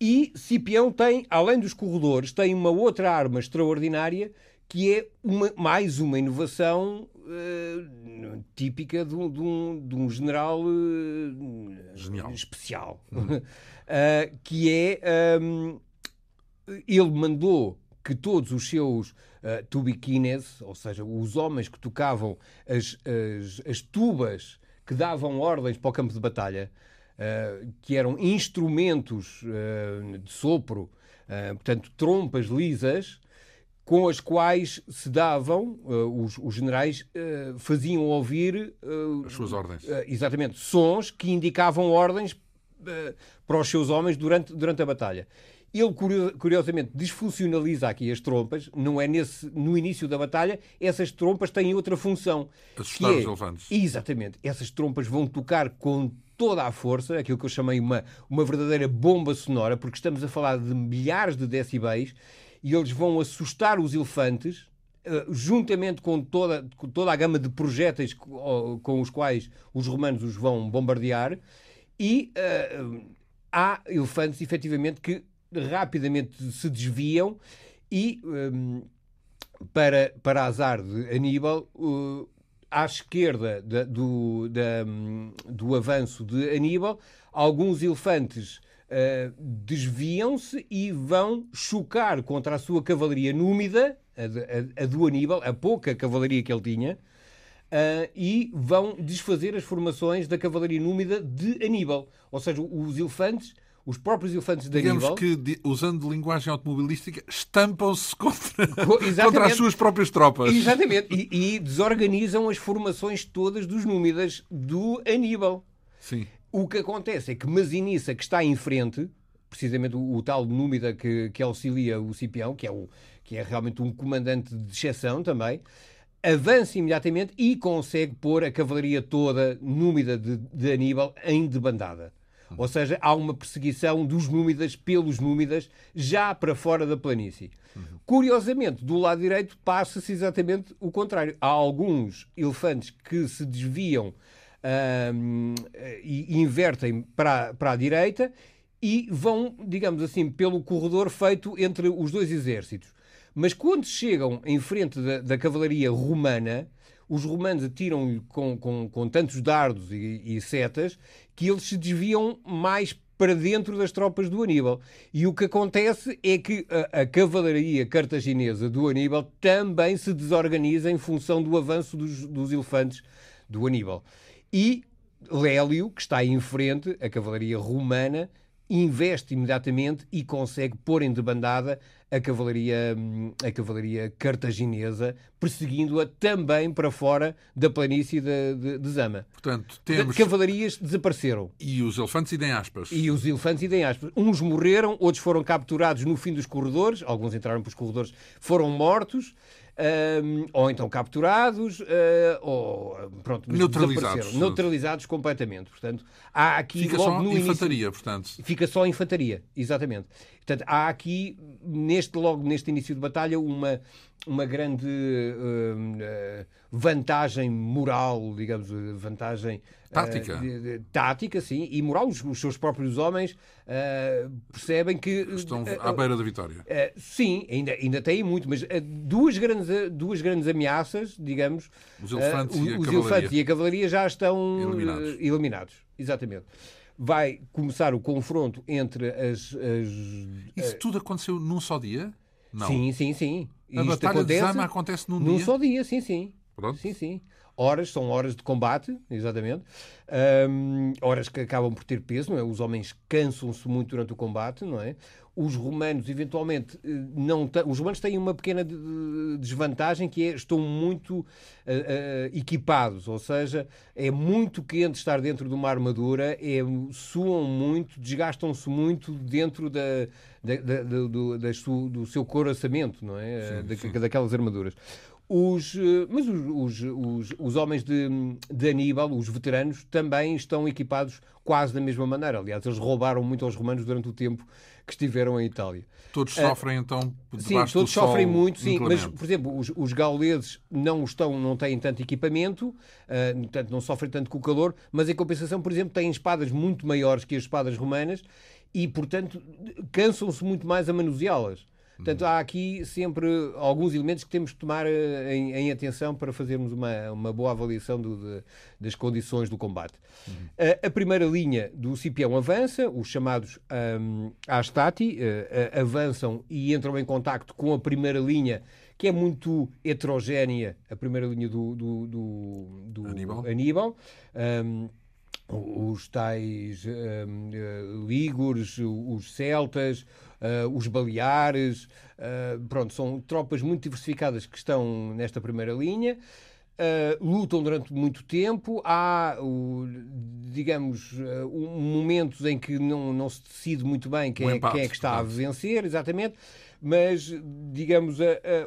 e Cipião tem, além dos corredores, tem uma outra arma extraordinária que é uma, mais uma inovação uh, típica de um, de um, de um general uh, especial, uh, que é um, ele mandou que todos os seus uh, tubiquines, ou seja, os homens que tocavam as, as, as tubas que davam ordens para o campo de batalha, uh, que eram instrumentos uh, de sopro, portanto, trompas lisas, com as quais se davam, os, os, generais faziam ouvir as suas ordens. exatamente, sons que indicavam ordens para os seus homens durante, durante a batalha. Ele, curiosamente, desfuncionaliza aqui as trompas, não é nesse, no início da batalha, essas trompas têm outra função. Assustar é, os elefantes. Exatamente. Essas trompas vão tocar com toda a força, aquilo que eu chamei uma, uma verdadeira bomba sonora, porque estamos a falar de milhares de decibéis, e eles vão assustar os elefantes, uh, juntamente com toda, com toda a gama de projéteis com, com os quais os romanos os vão bombardear, e uh, há elefantes, efetivamente, que rapidamente se desviam e, um, para, para azar de Aníbal, uh, à esquerda da, do, da, do avanço de Aníbal, alguns elefantes uh, desviam-se e vão chocar contra a sua cavalaria númida, a, a, a do Aníbal, a pouca cavalaria que ele tinha, uh, e vão desfazer as formações da cavalaria númida de Aníbal. Ou seja, os elefantes os próprios elefantes de Digamos Aníbal... que, usando linguagem automobilística, estampam-se contra, contra as suas próprias tropas. Exatamente. E, e, desorganizam as formações todas dos númidas do Aníbal. Sim. O que acontece é que Masinissa, que está em frente, precisamente o, o tal númida que, que auxilia o Cipião, que é, o, que é realmente um comandante de exceção também, avança imediatamente e consegue pôr a cavalaria toda númida de, de Aníbal em debandada. Ou seja, há uma perseguição dos númidas pelos númidas já para fora da planície. Uhum. Curiosamente, do lado direito passa-se exatamente o contrário. Há alguns elefantes que se desviam uh, e invertem para, para a direita e vão, digamos assim, pelo corredor feito entre os dois exércitos. Mas quando chegam em frente da, da cavalaria romana, os romanos atiram-lhe com, com, com, tantos dardos e, e, setas que eles se desviam mais para dentro das tropas do Aníbal. E o que acontece é que a, a cavalaria cartaginesa do Aníbal também se desorganiza em função do avanço dos, dos elefantes do Aníbal. E Lélio, que está em frente, a cavalaria romana, investe imediatamente e consegue pôr em debandada a cavalaria, a cavalaria cartaginesa, perseguindo-a também para fora da planície de, de, de Zama. Portanto, temos... Cavalarias desapareceram. E os elefantes idem aspas. E os elefantes idem aspas. Uns morreram, outros foram capturados no fim dos corredores, alguns entraram para os corredores, foram mortos ou então capturados, uh, ou pronto, neutralizados. Neutralizados completamente. Portanto, há aqui. Fica só infantaria, início, portanto. Fica só infantaria, exatamente. Portanto, há aqui, neste, logo neste início de batalha, uma, uma grande uh, vantagem moral, digamos, vantagem tática, uh, de, de, tática, sim, e moral. Os, os seus próprios homens uh, percebem que estão à beira da vitória. sim, ainda ainda têm muito, mas duas grandes duas grandes ameaças, digamos, os elefantes, e, a os elefantes e a cavalaria já estão eliminados. eliminados. Exatamente vai começar o confronto entre as. as Isso tudo aconteceu num só dia? Não. Sim, sim, sim. A Isto Batalha acontece de Zama acontece num, num dia? só dia, sim, sim. Pronto. Sim, sim. Horas, são horas de combate, exatamente. Um, horas que acabam por ter peso, não é? Os homens cansam-se muito durante o combate, não é? Os romanos eventualmente eh, não os romanos têm uma pequena desvantagem que é estão muito uh, uh, equipados, ou seja, é muito quente estar dentro de uma armadura, é, suam muito, desgastam-se muito dentro da, da, da, do, da, do, seu coraçamento, não é? Sim, sim. Daquelas armaduras. Os, mas os, os, os, homens de, de Aníbal, os veteranos, também estão equipados quase da mesma maneira. Aliás, eles roubaram muito aos romanos durante o tempo que estiveram em Itália. Todos sofrem, uh, então, Sim, todos sofrem muito, sim. Mas, por exemplo, os, os gauleses não, estão, não têm tanto equipamento, uh, portanto, não sofrem tanto com o calor, mas, em compensação, por exemplo, têm espadas muito maiores que as espadas romanas e, portanto, cansam-se muito mais a manuseá-las. Portanto, há aqui sempre alguns elementos que temos que tomar eh, em, em atenção para fazermos uma, uma boa avaliação do, de, das condições do combate. Uhum. A, a, primeira linha do Cipião avança, os chamados um, Astati uh, avançam e entram em contacto com a primeira linha que é muito heterogénea, a primeira linha do, do, do, do Aníbal. Aníbal. Um, os tais um, uh, lígures, os celtas, uh, os baleares, uh, pronto, são tropas muito diversificadas que estão nesta primeira linha. Uh, lutam durante muito tempo. Há, digamos, uh, momentos em que não, não se decide muito bem quem, um é, quem é, que está a vencer, exatamente, mas, digamos,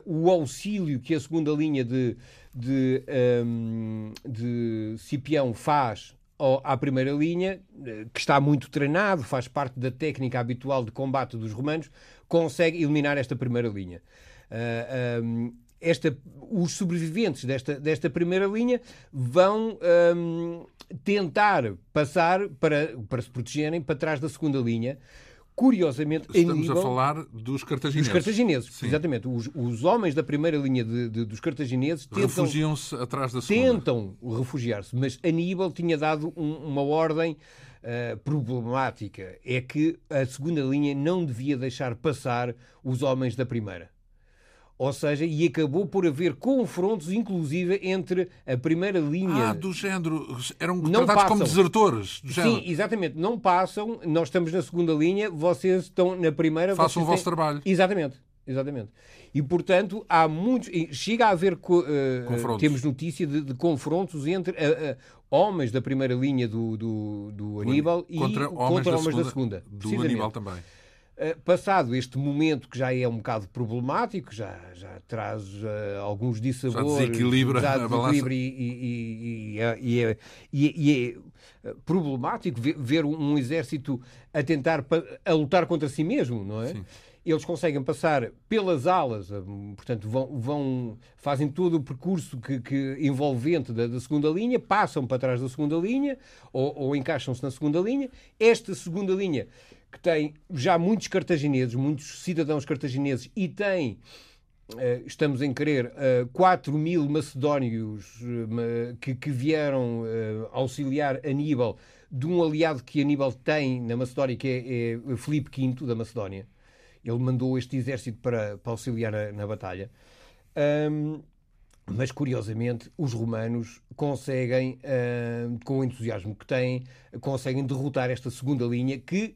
o auxílio que a segunda linha de, de, um, de Cipião faz à primeira linha, eh, que está muito treinado, faz parte da técnica habitual de combate dos romanos, consegue eliminar esta primeira linha. Uh, um, esta, os sobreviventes desta, desta primeira linha vão um, tentar passar para, para se protegerem para trás da segunda linha, Curiosamente, Estamos nível... a falar dos cartagineses. Dos cartagineses, Sim. exatamente. Os, os, homens da primeira linha de, de, dos cartagineses tentam... Refugiam-se atrás da segunda. Tentam refugiar-se, mas Aníbal tinha dado um, uma ordem uh, problemática. É que a segunda linha não devia deixar passar os homens da primeira. Ou seja, e acabou por haver confrontos, inclusive, entre a primeira linha. Ah, do género. Eram não tratados passam. como desertores. Do Sim, exatamente. Não passam, nós estamos na segunda linha, vocês estão na primeira. Façam o vosso têm... trabalho. Exatamente. Exatamente. E, portanto, há muitos. Chega a haver. Uh, temos notícia de, de confrontos entre uh, uh, homens da primeira linha do, do, do Aníbal contra e homens contra homens da segunda. Da segunda do Aníbal também. Passado este momento que já é um bocado problemático, já, já traz alguns dissabores, já desequilibra, já desequilibra e, e, e, é, é, e, é, problemático ver, um exército a tentar a lutar contra si mesmo, não é? Sim eles conseguem passar pelas alas, eh, portanto, vão, vão fazem todo o percurso que, que envolvente da, da, segunda linha, passam para trás da segunda linha ou, ou encaixam-se na segunda linha. Esta segunda linha, que tem já muitos cartagineses, muitos cidadãos cartagineses e tem. Uh, estamos em querer uh, 4 mil macedónios uh, que, vieram auxiliar Aníbal de um aliado que Aníbal tem na Macedónia, que é, é Filipe V da Macedónia. Ele mandou este exército para, auxiliar na, batalha. Mas, curiosamente, os romanos conseguem, com o entusiasmo que têm, conseguem derrotar esta segunda linha que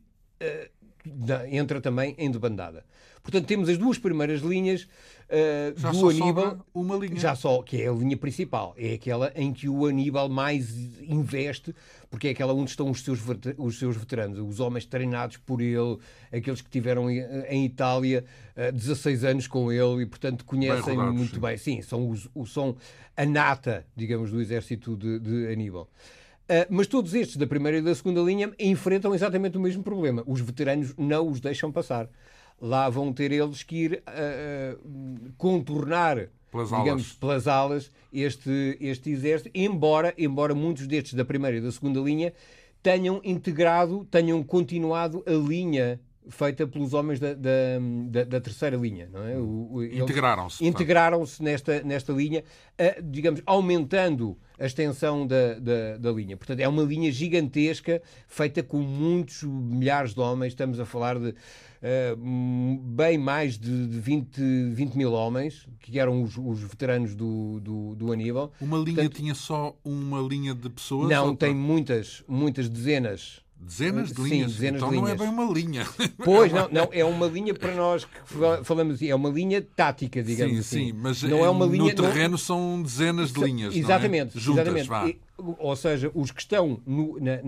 entra também em debandada. Portanto, temos as duas primeiras linhas uh, já do Aníbal. Uma linha. Já só, que é a linha principal. É aquela em que o Aníbal mais investe, porque é aquela onde estão os seus, os seus veteranos, os homens treinados por ele, aqueles que tiveram em Itália uh, 16 anos com ele e, portanto, conhecem bem muito sim. bem. Sim, são, os, são a nata, digamos, do exército de, de Aníbal. Uh, mas todos estes da primeira e da segunda linha enfrentam exatamente o mesmo problema. Os veteranos não os deixam passar lá vão ter eles que ir uh, contornar pelas digamos, alas. pelas alas este, este exército, embora, embora muitos destes da primeira e da segunda linha tenham integrado, tenham continuado a linha feita pelos homens da, da, da, da terceira linha. Não é? Integraram-se. Integraram-se nesta, nesta linha, digamos, aumentando a extensão da, da, da, linha. Portanto, é uma linha gigantesca, feita com muitos milhares de homens. Estamos a falar de uh, bem mais de, de 20, 20 mil homens, que eram os, os veteranos do, do, do, Aníbal. Uma linha Portanto, tinha só uma linha de pessoas? Não, tem muitas, muitas dezenas Dezenas de linhas? Sim, dezenas então de linhas. não é bem uma linha. Pois, não, não, é uma linha para nós que falamos assim, é uma linha tática, digamos sim, assim. Sim, mas não é uma linha, no terreno não... são dezenas de linhas, Exatamente. É? Juntas, exatamente. Vá. Ou seja, os que estão no, na,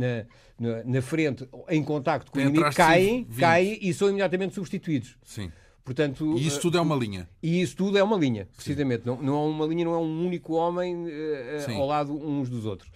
na, na, frente em contacto com Tem o inimigo caem, caem e são imediatamente substituídos. Sim. Portanto, e isso tudo é uma linha. E isso tudo é uma linha, precisamente. Não, não é uma linha, não é um único homem uh, ao lado uns dos outros.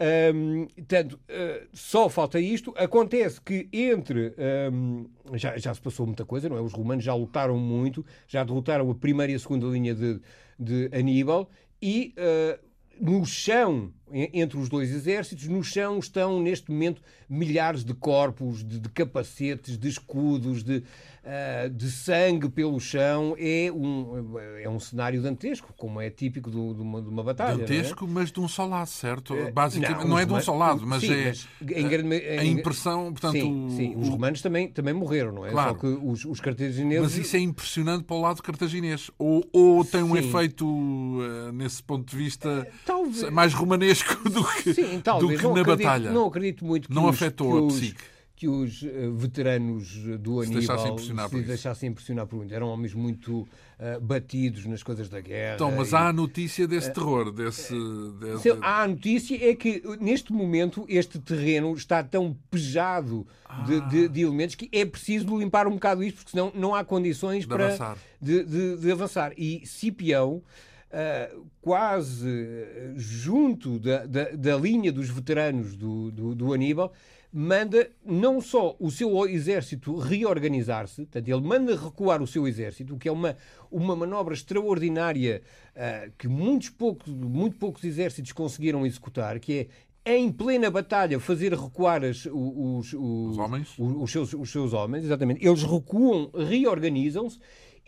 Um, portanto, uh, só falta isto. Acontece que entre. Um, já, já se passou muita coisa, não é? Os romanos já lutaram muito, já derrotaram a primeira e a segunda linha de, de Aníbal e uh, no chão, entre os dois exércitos, no chão estão neste momento milhares de corpos, de, de capacetes, de escudos, de, uh, de sangue pelo chão. É um, é um cenário dantesco, como é típico do, de, uma, de uma batalha. É? Dantesco, é? mas de um só lado, certo? Uh, Basicamente, não, não é de um só lado, mas sim, é mas em grande, em, a impressão. Portanto, sim, sim, os romanos também, também morreram, não é? Claro. Só que os, os cartagineses. Mas isso é impressionante para o lado cartaginês. Ou, ou tem um efeito, uh, nesse ponto de vista, talvez... mais romanesco do que, sim, talvez. do que na acredito, batalha. Não acredito muito que não os, afetou que a psique que os uh, veteranos do Aníbal se deixassem impressionar, se deixassem impressionar por muito. Eram homens muito uh, batidos nas coisas da guerra. Então, mas e... há a notícia desse uh, terror, desse, desse... Há a notícia é que, neste momento, este terreno está tão pejado ah. de, de, de, elementos que é preciso limpar um bocado isto, porque senão não há condições de para avançar. De, de, avançar. E Cipião... Uh, quase junto da, da, da, linha dos veteranos do, do, do Aníbal, manda não só o seu exército reorganizar-se, portanto, ele manda recuar o seu exército, o que é uma, uma manobra extraordinária uh, que muitos poucos, muito poucos exércitos conseguiram executar, que é em plena batalha fazer recuar as, os, os? Os, os, seus, os seus homens, exatamente. Eles recuam, reorganizam-se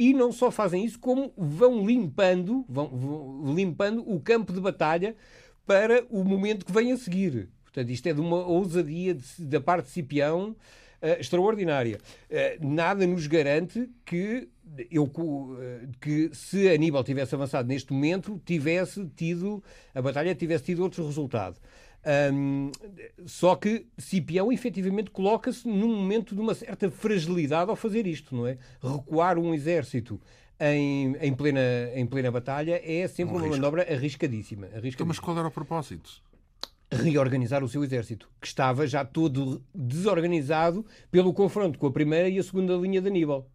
e não só fazem isso, como vão limpando, vão, vão limpando o campo de batalha para o momento que vem a seguir. Portanto, isto é de uma ousadia de, da parte de Cipião uh, extraordinária. Uh, nada nos garante que eu, que se Aníbal tivesse avançado neste momento, tivesse tido, a batalha tivesse tido outro resultado. Um, só que Cipião efetivamente coloca-se num momento de uma certa fragilidade ao fazer isto, não é? Recuar um exército em, em, plena, em plena batalha é sempre um uma risco. manobra arriscadíssima, arriscadíssima. Então, mas qual era o propósito? Reorganizar o seu exército, que estava já todo desorganizado pelo confronto com a primeira e a segunda linha de Aníbal.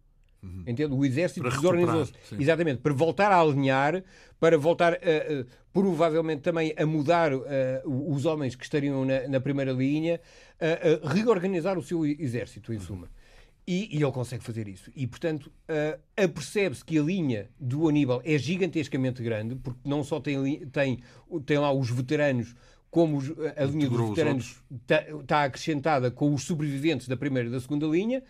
Uhum. Entende? O exército desorganizou-se. Exatamente, para voltar a alinhar, para voltar, a, a, provavelmente também a mudar a, os homens que estariam na, na primeira linha, a, reorganizar o seu exército, em suma. E, e, ele consegue fazer isso. E, portanto, uh, apercebe-se que a linha do Aníbal é gigantescamente grande, porque não só tem, tem, tem lá os veteranos, como os, a linha dos veteranos está tá acrescentada com os sobreviventes da primeira e da segunda linha,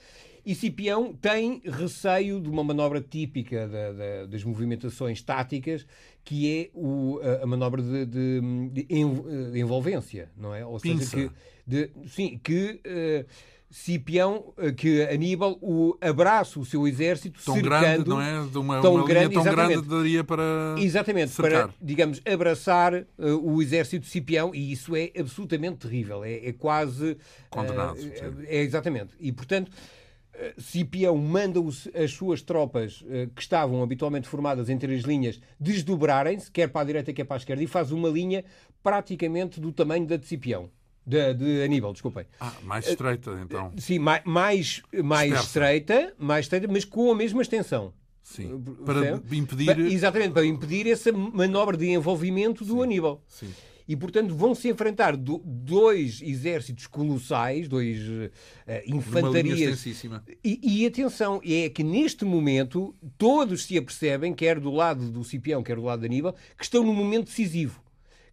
e Cipião tem receio de uma manobra típica da, da, das movimentações táticas, que é o, a, a, manobra de, de, de, envolvência, não é? Ou seja, que, de, sim, que uh, Cipião, eh, que Aníbal o abraça o seu exército tão cercando, grande, não é? De uma, tão uma grande, tão grande daria para exatamente cercar. para digamos abraçar uh, o exército de Cipião e isso é absolutamente terrível, é, é quase condenado. Uh, é exatamente e portanto Cipião manda as suas tropas, que estavam habitualmente formadas em três linhas, desdobrarem-se, quer para a direita, quer para a esquerda, e faz uma linha praticamente do tamanho da de Cipião. De, de Aníbal, desculpem. Ah, mais estreita, então. Sim, mais, mais, mais estreita, mais estreita, mas com a mesma extensão. Sim, para impedir... Exatamente, para impedir essa manobra de envolvimento do Sim. Aníbal. Sim. E, portanto, vão se enfrentar do, dois exércitos colossais, dois uh, infantarias. E, e atenção, é que neste momento todos se apercebem, quer do lado do Cipião, quer do lado de Aníbal, que estão num momento decisivo.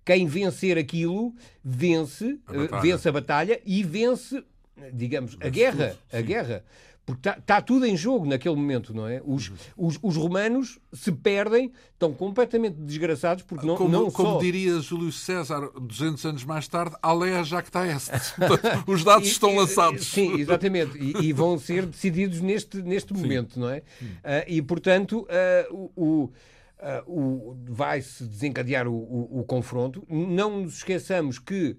Quem vencer aquilo vence a uh, vence a batalha e vence, digamos, a guerra. A guerra. Porque está tá tudo em jogo naquele momento, não é? Os, os, os, romanos se perdem, estão completamente desgraçados porque não, como, não como só... diria Júlio César 200 anos mais tarde, alea jacta est. os dados e, estão lançados. Sim, exatamente. E, e, vão ser decididos neste, neste momento, não é? Uh, e, portanto, uh, o... Uh, vai-se desencadear o, o, o, confronto. Não nos esqueçamos que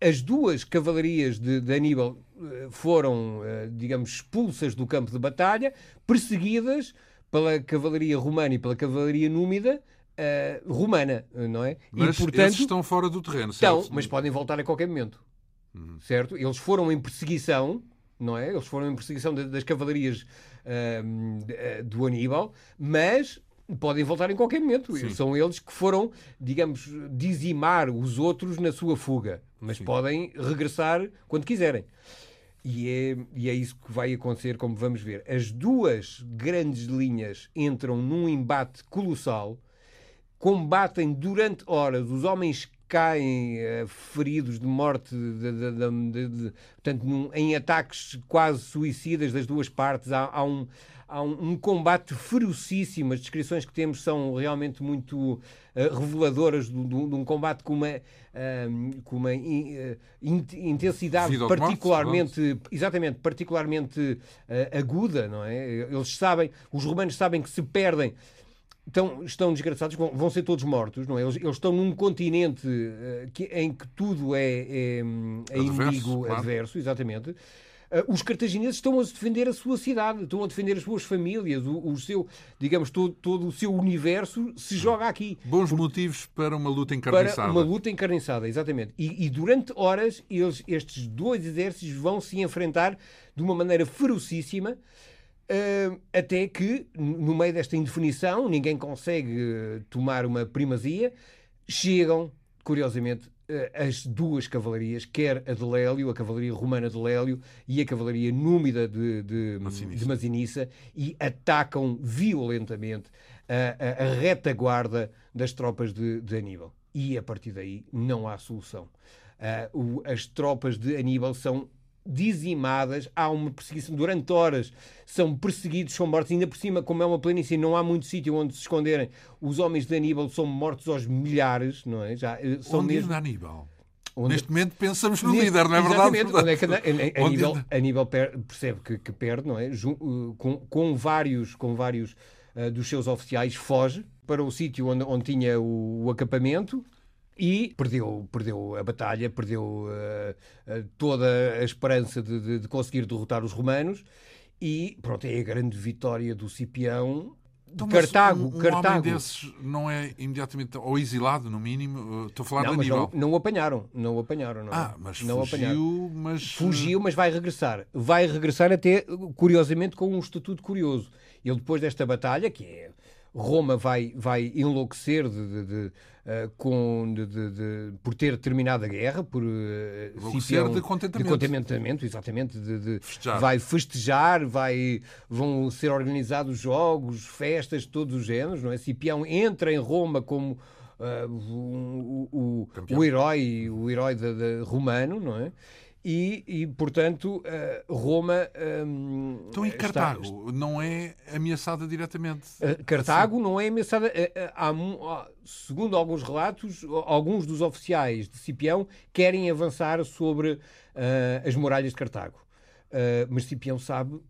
as duas cavalarias de, de Aníbal eh, foram, eh, digamos, expulsas do campo de batalha, perseguidas pela cavalaria romana e pela cavalaria númida, uh, romana, não é? Mas e, portanto, esses estão fora do terreno, certo? Estão, mas podem voltar a qualquer momento, uhum. certo? Eles foram em perseguição, não é? Eles foram em perseguição de, das cavalarias uh, do Aníbal, mas podem voltar em qualquer momento. Sim. São eles que foram, digamos, dizimar os outros na sua fuga, mas Sim. podem regressar quando quiserem. E é, e é isso que vai acontecer, como vamos ver. As duas grandes linhas entram num embate colossal, combatem durante horas, os homens caem uh, feridos de morte, de, de, de, portanto, num, em ataques quase suicidas das duas partes. Há, há um há um, um, combate ferocíssimo. As descrições que temos são realmente muito uh, reveladoras de, de, de, um combate com uma, uh, com uma uh, intensidade particularmente, morte, exatamente, particularmente aguda, não é? Eles sabem, os romanos sabem que se perdem estão, estão desgraçados, vão ser todos mortos, não é? Eles, eles estão num continente uh, que, em que tudo é, é, é inimigo claro. adverso, exatamente. Uh, os cartagineses estão a defender a sua cidade, estão a defender as suas famílias, o, o seu, digamos, todo, todo o seu universo se joga aqui. Bons motivos para uma luta encarniçada. Para uma luta encarniçada, exatamente. E, e durante horas eles, estes dois exércitos vão se enfrentar de uma maneira ferocíssima. Uh, até que, no meio desta indefinição, ninguém consegue uh, tomar uma primazia, chegam, curiosamente, as duas cavalarias, quer a de Lélio, a cavalaria romana de Lélio, e a cavalaria númida de, de, de Masinissa, e atacam violentamente a, a, a retaguarda das tropas de, de Aníbal. E a partir daí não há solução. O, as tropas de Aníbal são dizimadas, há uma perseguição durante horas, são perseguidos, são mortos, ainda por cima, como é uma planície, não há muito sítio onde se esconderem. Os homens de Aníbal são mortos aos milhares, não é? Já, eh, são onde mesmo... Aníbal? Onde... Neste momento pensamos no Neste... líder, não é verdade? Exatamente. Onde é que, a, a, a nível, a nível per... percebe que, que, perde, não é? Uh, com, com vários, com vários uh, dos seus oficiais, foge para o sítio onde, onde tinha o, o acampamento e perdeu, perdeu a batalha, perdeu uh, toda a esperança de, de, de, conseguir derrotar os romanos e pronto, é a grande vitória do Cipião então, Cartago, um, um Cartago. homem desses não é imediatamente, ou exilado, no mínimo? Estou a falar não, de Aníbal. Não, não o apanharam, não o apanharam. Não. É? Ah, mas não fugiu, mas... Fugiu, mas vai regressar. Vai regressar até, curiosamente, com um estatuto curioso. Ele, depois desta batalha, que é Roma vai, vai enlouquecer de, de, de, uh, com, por ter terminado a guerra, por uh, Cipião, de contentamento. De contentamento, exatamente. Festejar. Vai festejar, vai, vão ser organizados jogos, festas de todos os géneros. Não é? Cipião entra em Roma como uh, o, o, o, herói, o herói de, de romano, não é? E, e portanto, uh, Roma. Um, então, e Cartago está... não é ameaçada diretamente? Uh, Cartago assim. não é ameaçada. Uh, há, segundo alguns relatos, alguns dos oficiais de Cipião querem avançar sobre as muralhas de Cartago. mas Cipião sabe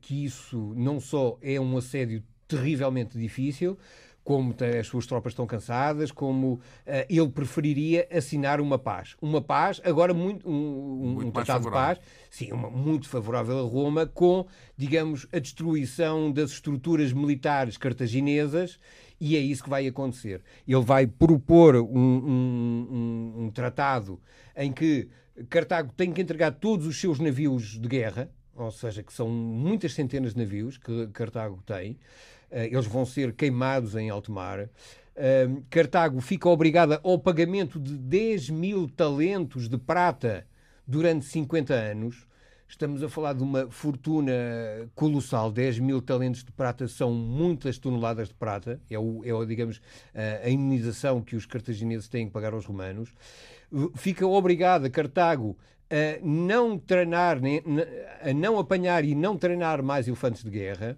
que isso não só é um assédio terrivelmente difícil, como as suas tropas estão cansadas, como uh, ele preferiria assinar uma paz. Uma paz, agora muito, um, muito um tratado de paz, sim, uma, muito favorável a Roma, com, digamos, a destruição das estruturas militares cartaginesas e é isso que vai acontecer. Ele vai propor um, um, um, um, tratado em que Cartago tem que entregar todos os seus navios de guerra, ou seja, que são muitas centenas de navios que Cartago tem, eles vão ser queimados em alto mar. Ehm, Cartago fica obrigada ao pagamento de 10 mil talentos de prata durante 50 anos. Estamos a falar de uma fortuna colossal. 10 mil talentos de prata são muitas toneladas de prata. É, o, é digamos, a indenização que os cartagineses têm que pagar aos romanos. Fica obrigada Cartago a não treinar, a não apanhar e não treinar mais elefantes de guerra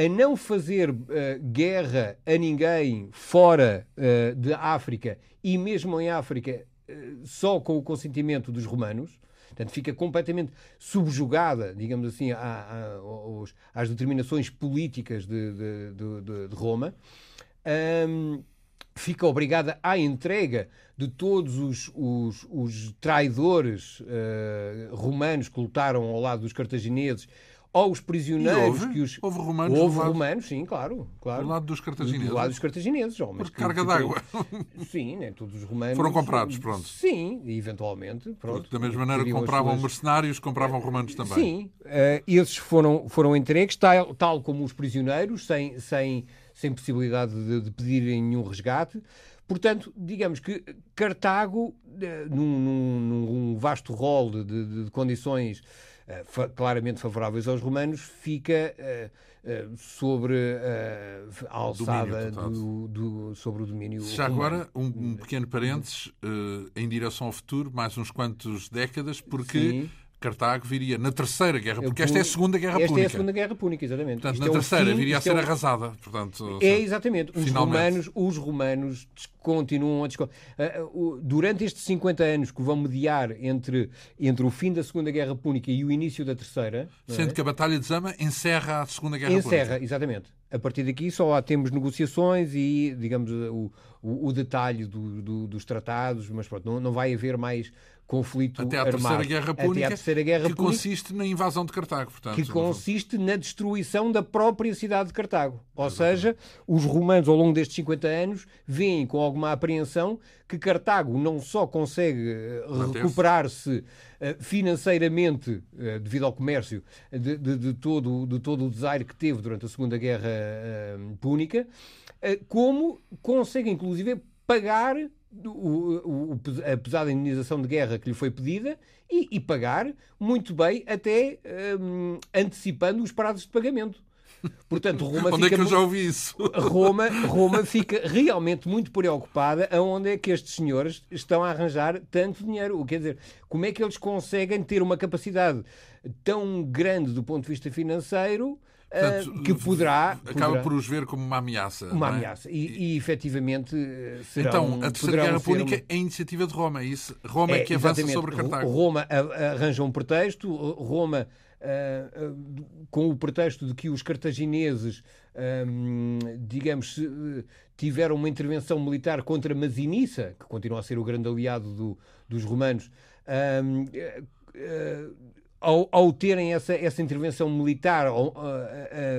a não fazer uh, guerra a ninguém fora uh, de África e mesmo em África uh, só com o consentimento dos romanos. Portanto, fica completamente subjugada, digamos assim, às determinações políticas de, de, de, de Roma. Um, fica obrigada à entrega de todos os, os, os traidores romanos que lutaram ao lado dos cartagineses aos prisioneiros houve, que os. Houve romanos. Houve romanos, sim, claro, claro. Do lado dos cartagineses. Do lado dos cartagineses, Por carga d'água. Sim, né, todos os romanos. Foram comprados, pronto. Sim, eventualmente. Pronto, da mesma maneira que compravam suas... mercenários, compravam romanos também. Sim, uh, esses foram, foram entregues, tal, tal como os prisioneiros, sem, sem, sem possibilidade de, de pedirem nenhum resgate. Portanto, digamos que Cartago, eh, num, num, num vasto rol de, de, de condições eh, claramente favoráveis aos romanos, fica uh, sobre a alçada do, do, sobre o domínio Já romano. agora, um, um pequeno parênteses em direção ao futuro, mais uns quantos décadas, porque Sim. Cartago viria na Terceira Guerra, porque esta é a Segunda Guerra esta Púnica. Esta é a Segunda Guerra Púnica, exatamente. Portanto, isto na é Terceira fim, viria a ser é o... arrasada. Portanto, é, exatamente. Os romanos, os romanos continuam a descontar. Ah, durante estes 50 anos que vão mediar entre, entre o fim da Segunda Guerra Púnica e o início da Terceira... Sendo é? que a Batalha de Zama encerra a Segunda Guerra encerra, Púnica. Encerra, exatamente. A partir daqui só há, temos negociações e, digamos, o, o, o detalhe do, do, dos tratados, mas pronto, não, não vai haver mais conflito até à armado. Terceira Guerra Púnica, até à Terceira Guerra que Púnica, consiste na invasão de Cartago, portanto. Que consiste na destruição da própria cidade de Cartago. Ou Exatamente. seja, os romanos, ao longo destes 50 anos, veem com alguma apreensão que Cartago não só consegue eh, recuperar-se eh, financeiramente, eh, devido ao comércio, de, de, de, todo, de todo o desaire que teve durante a Segunda Guerra Púnica, como consegue, inclusive, pagar o, o, a pesada indenização de guerra que lhe foi pedida e, e pagar muito bem, até um, antecipando os prazos de pagamento. Portanto, Roma onde fica é que eu já ouvi isso? Roma, Roma fica realmente muito preocupada aonde é que estes senhores estão a arranjar tanto dinheiro. Quer dizer, como é que eles conseguem ter uma capacidade tão grande do ponto de vista financeiro Portanto, que poderá, Acaba poderá, por os ver como uma ameaça. Uma é? ameaça. E, e efetivamente serão, Então, a Terceira Guerra Púnica uma... é a iniciativa de Roma, é isso? Roma é, é que avança sobre Cartago. Roma arranja um pretexto, Roma. Uh, uh, com o pretexto de que os cartagineses, um, digamos, tiveram uma intervenção militar contra Masinissa, que continua a ser o grande aliado do, dos romanos, um, uh, ao, ao, terem essa, essa intervenção militar uh, uh,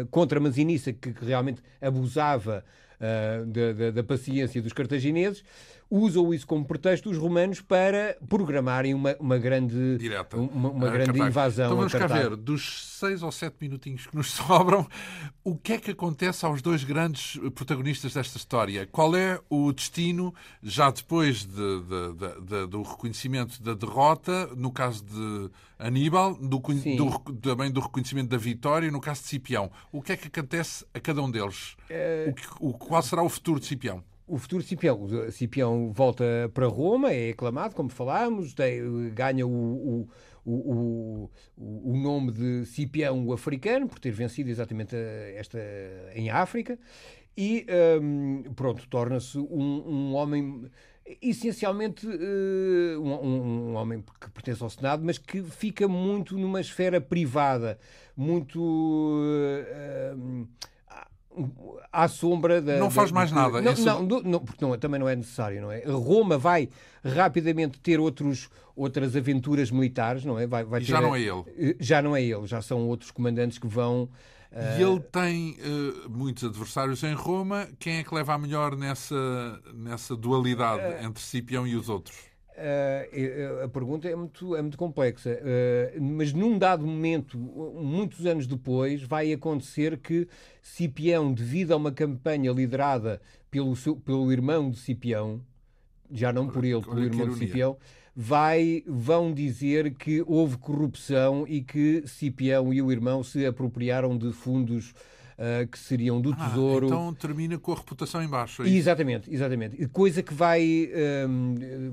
contra Masinissa, que, que realmente abusava uh, da, da, da, paciência dos cartagineses, usam isso como pretexto os romanos para programarem uma, uma grande, Direta. uma, uma grande invasão. Então vamos cá ver, dos seis ou sete minutinhos que nos sobram, o que é que acontece aos dois grandes protagonistas desta história? Qual é o destino, já depois de, de, de, do reconhecimento da derrota, no caso de Aníbal, do, do, também do reconhecimento da vitória, no caso de Cipião? O que é que acontece a cada um deles? É... O, que, o, qual será o futuro de Cipião? O futuro Cipião. Cipião volta para Roma, é aclamado, como falámos, tem, ganha o, o, o, o, nome de Cipião o africano, por ter vencido exatamente esta em África, e um, pronto, torna-se um, um, homem essencialmente uh, um, um, homem que pertence ao Senado, mas que fica muito numa esfera privada, muito. Uh, à sombra da. Não faz da, mais nada. Não, não, não, não, porque não, também não é necessário, não é? Roma vai rapidamente ter outros, outras aventuras militares, não é? Vai, vai e já não é ele. Eh, já não é ele, já são outros comandantes que vão. E ele tem uh, muitos adversários em Roma. Quem é que leva a melhor nessa, nessa dualidade entre Cipião e os outros? Uh, a pergunta é muito, é muito complexa, uh, mas num dado momento, muitos anos depois, vai acontecer que Cipião, devido a uma campanha liderada pelo, seu, pelo irmão de Cipião, já não por ele, pelo irmão de Cipião, vai, vão dizer que houve corrupção e que Cipião e o irmão se apropriaram de fundos uh, que seriam do ah, Tesouro. Então termina com a reputação em baixo. É exatamente, exatamente. Coisa que vai.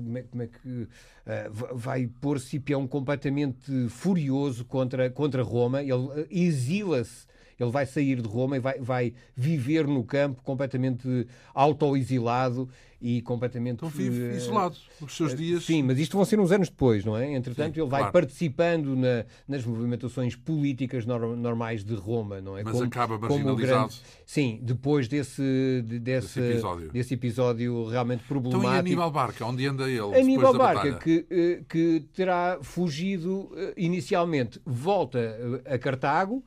Como é, como é que. Uh, vai pôr Cipião completamente furioso contra, contra Roma. Ele exila-se ele vai sair de Roma e vai, vai viver no campo completamente auto-exilado e completamente. Então vive uh, isolado os seus uh, dias. Sim, mas isto vão ser uns anos depois, não é? Entretanto, sim, ele vai claro. participando na, nas movimentações políticas normais de Roma, não é? Mas como, acaba marginalizado. Grande... Sim, depois desse, de, desse, episódio. desse episódio realmente problemático. Então, e Aníbal Barca, onde anda ele? Aníbal Barca, que, eh, que terá fugido inicialmente, volta a Cartago.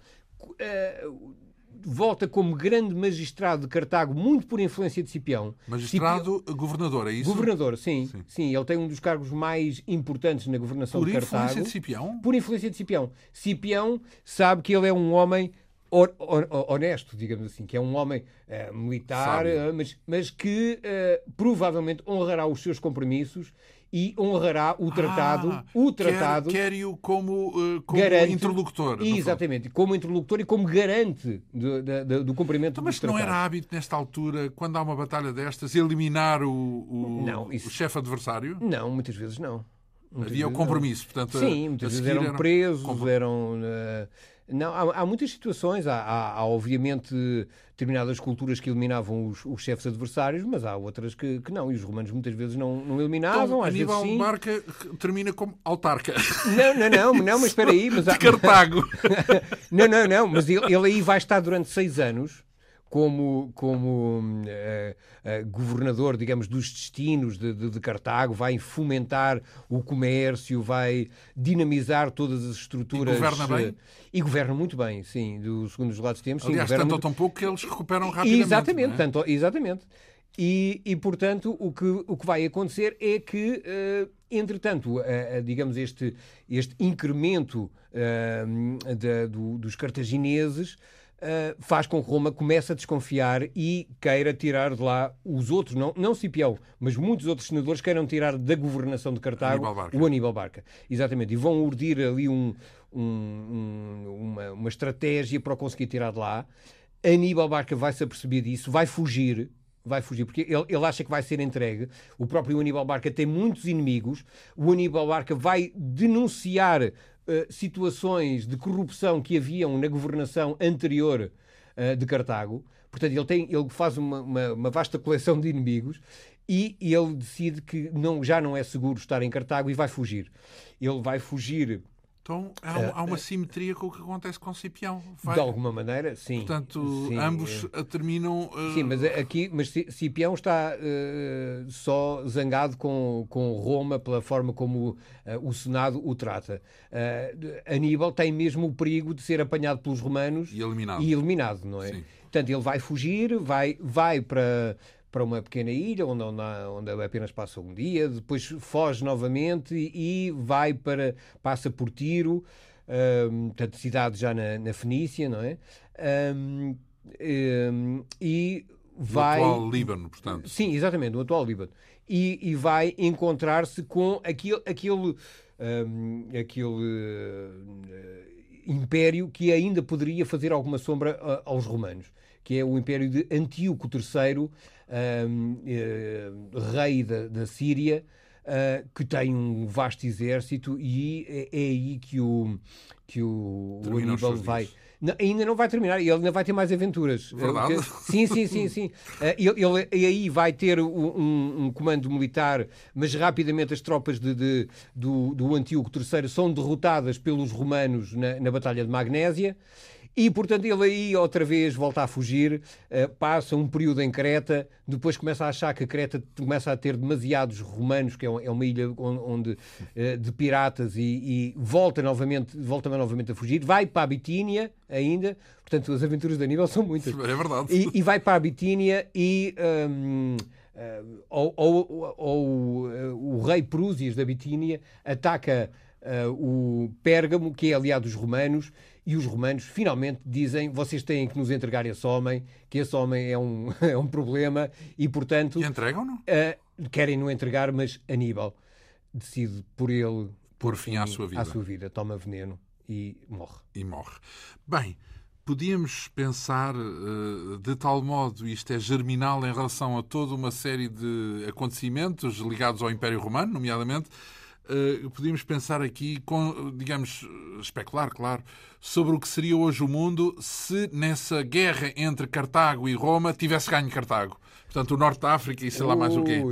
Volta como grande magistrado de Cartago, muito por influência de Cipião. Magistrado Cipião... governador, é isso? Governador, sim, sim, sim. Ele tem um dos cargos mais importantes na governação por de Cartago. Por influência de Cipião? Por influência de Cipião. Cipião sabe que ele é um homem honesto, digamos assim, que é um homem uh, militar, uh, mas, mas que uh, provavelmente honrará os seus compromissos e honrará o tratado. Ah, o tratado quer-o como, uh, como garante, interlocutor. Exatamente, como interlocutor e como garante do, do, do cumprimento então, Mas não era hábito, nesta altura, quando há uma batalha destas, eliminar o, o, não, isso... o chefe adversário? Não, muitas vezes não. Muitas Havia o compromisso, não. portanto. Sim, muitas vezes eram presos, eram. Uh, não, há, há, muitas situações. Há, há, há, obviamente, determinadas culturas que eliminavam os, os chefes adversários, mas há outras que, que, não. E os romanos muitas vezes não, não eliminavam. Então, às Aníbal vezes, sim. Barca termina como autarca. Não, não, não, não mas espera aí. Mas há... De Cartago. não, não, não. Mas ele, ele aí vai estar durante seis anos como, como uh, uh, governador, digamos, dos destinos de, de, de, Cartago, vai fomentar o comércio, vai dinamizar todas as estruturas. E governa bem? Uh, e governa muito bem, sim, do segundo os lados temos. Aliás, sim, tanto muito... ou tão pouco que eles recuperam rapidamente. Exatamente, é? tanto, exatamente. E, e, portanto, o que, o que vai acontecer é que, entretanto, digamos, este, este incremento do, dos cartagineses uh, faz com que Roma comece a desconfiar e queira tirar de lá os outros, não, não Cipião, mas muitos outros senadores queiram tirar da governação de Cartago Aníbal o Aníbal Barca. Exatamente. E vão urdir ali um, um, um, uma, uma estratégia para o conseguir tirar de lá. Aníbal Barca vai se aperceber disso, vai fugir, vai fugir, porque ele, ele, acha que vai ser entregue. O próprio Aníbal Barca tem muitos inimigos. O Aníbal Barca vai denunciar uh, situações de corrupção que haviam na governação anterior uh, de Cartago. Portanto, ele, tem, ele faz uma, uma, uma vasta coleção de inimigos e ele decide que não, já não é seguro estar em Cartago e vai fugir. Ele vai fugir então há, uh, há uma simetria com o que acontece com Cipião. Vai... De alguma maneira, sim. Portanto, sim, ambos é... terminam. Uh... Sim, mas aqui mas Cipião está uh, só zangado com, com Roma pela forma como o Senado o trata. Aníbal tem mesmo o perigo de ser apanhado pelos romanos e eliminado, e eliminado não é? Sim. Portanto, ele vai fugir, vai, vai para para uma pequena ilha onde, onde apenas passa um dia, depois foge novamente e, vai para passa por Tiro, um, portanto cidade já na, na Fenícia, não é? Um, um, e vai no atual Líbano, portanto. Sim, exatamente, no atual Líbano. E, e vai encontrar-se com aquele aquele aquele uh, império que ainda poderia fazer alguma sombra uh, aos romanos, que é o império de Antíoco III, um, rei da, da Síria, uh, que tem um vasto exército e é, é aí que o, que o, o Aníbal vai. Não, ainda não vai terminar, ele ainda vai ter mais aventuras. Verdade? sim, sim, sim, sim. Uh, ele, ele, aí vai ter um, um, comando militar, mas rapidamente as tropas de, de do, do Antíoco III são derrotadas pelos romanos na, na Batalha de Magnésia. E, portanto, ele aí outra vez volta a fugir, uh, passa um período em Creta, depois começa a achar que a Creta começa a ter demasiados romanos, que é, é uma ilha onde, uh, de piratas, e, e, volta, novamente, volta novamente a fugir, vai para a Bitínia ainda, portanto, as aventuras de Aníbal são muitas. É verdade. E, e vai para a Bitínia e. Um, Uh, ou, ou, ou o rei Prúsias da Bitínia ataca uh, o Pérgamo, que é aliado dos romanos, e os romanos finalmente dizem vocês têm que nos entregar esse homem, que esse homem é um, é um problema e, portanto... E entregam-no? Uh, querem no entregar, mas Aníbal decide por ele... Por fim à sua vida. À sua vida. Toma veneno e morre. E morre. Bem, podíamos pensar uh, de tal modo, isto é germinal em relação a toda uma série de acontecimentos ligados ao Império Romano, nomeadamente, uh, podíamos pensar aqui, com, digamos, especular, claro, sobre o que seria hoje o mundo se nessa guerra entre Cartago e Roma tivesse ganho Cartago. Portanto, o Norte da África e sei lá mais o quê.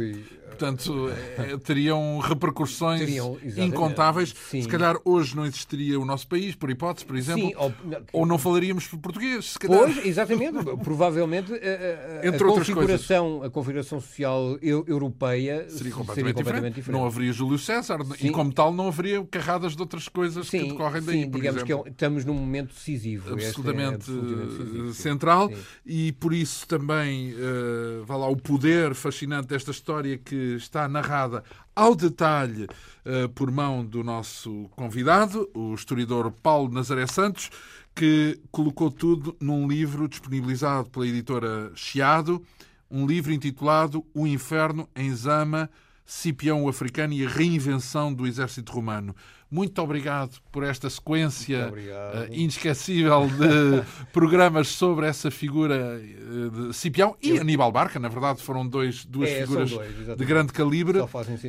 Portanto, eh, teriam repercussões teriam, incontáveis. Sim. Se calhar hoje não existiria o nosso país, por hipótese, por exemplo. Sim, ou, ou, não falaríamos português, se calhar. Pois, exatamente. Provavelmente a, eh, a, Entre a configuração, a configuração social europeia seria completamente, seria completamente diferente. diferente. Não haveria Júlio César sim. e, como tal, não haveria carradas de outras coisas sim, que decorrem daí. Sim, digamos exemplo. que é estamos num momento decisivo. Absolutamente, é absolutamente decisivo, central sim. e por isso também uh, vá lá o poder fascinante desta história que está narrada ao detalhe uh, por mão do nosso convidado, o historiador Paulo Nazaré Santos, que colocou tudo num livro disponibilizado pela editora Chiado, um livro intitulado O Inferno em Zama, Cipião o Africano e a Reinvenção do Exército Romano. Muito obrigado por esta sequência uh, inesquecível de programas sobre essa figura uh, de Cipião e Aníbal Barca. Na verdade, foram dois, duas é, figuras dois, de grande calibre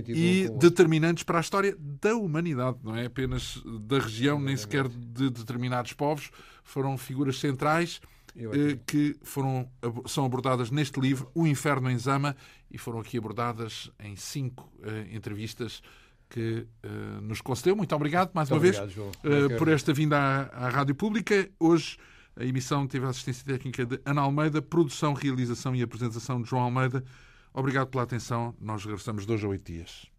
e um determinantes para a história da humanidade, não é apenas da região, nem sequer de determinados povos. Foram figuras centrais. Uh, que foram, são abordadas neste livro, O Inferno em Zama, e foram aqui abordadas em cinco entrevistas que uh, nos concedeu. Muito obrigado mais Muito uma obrigado, vez uh, por esta vinda à, à, Rádio Pública. Hoje a emissão teve a assistência técnica de Ana Almeida, produção, realização e apresentação de João Almeida. Obrigado pela atenção. Nós regressamos dois a oito dias.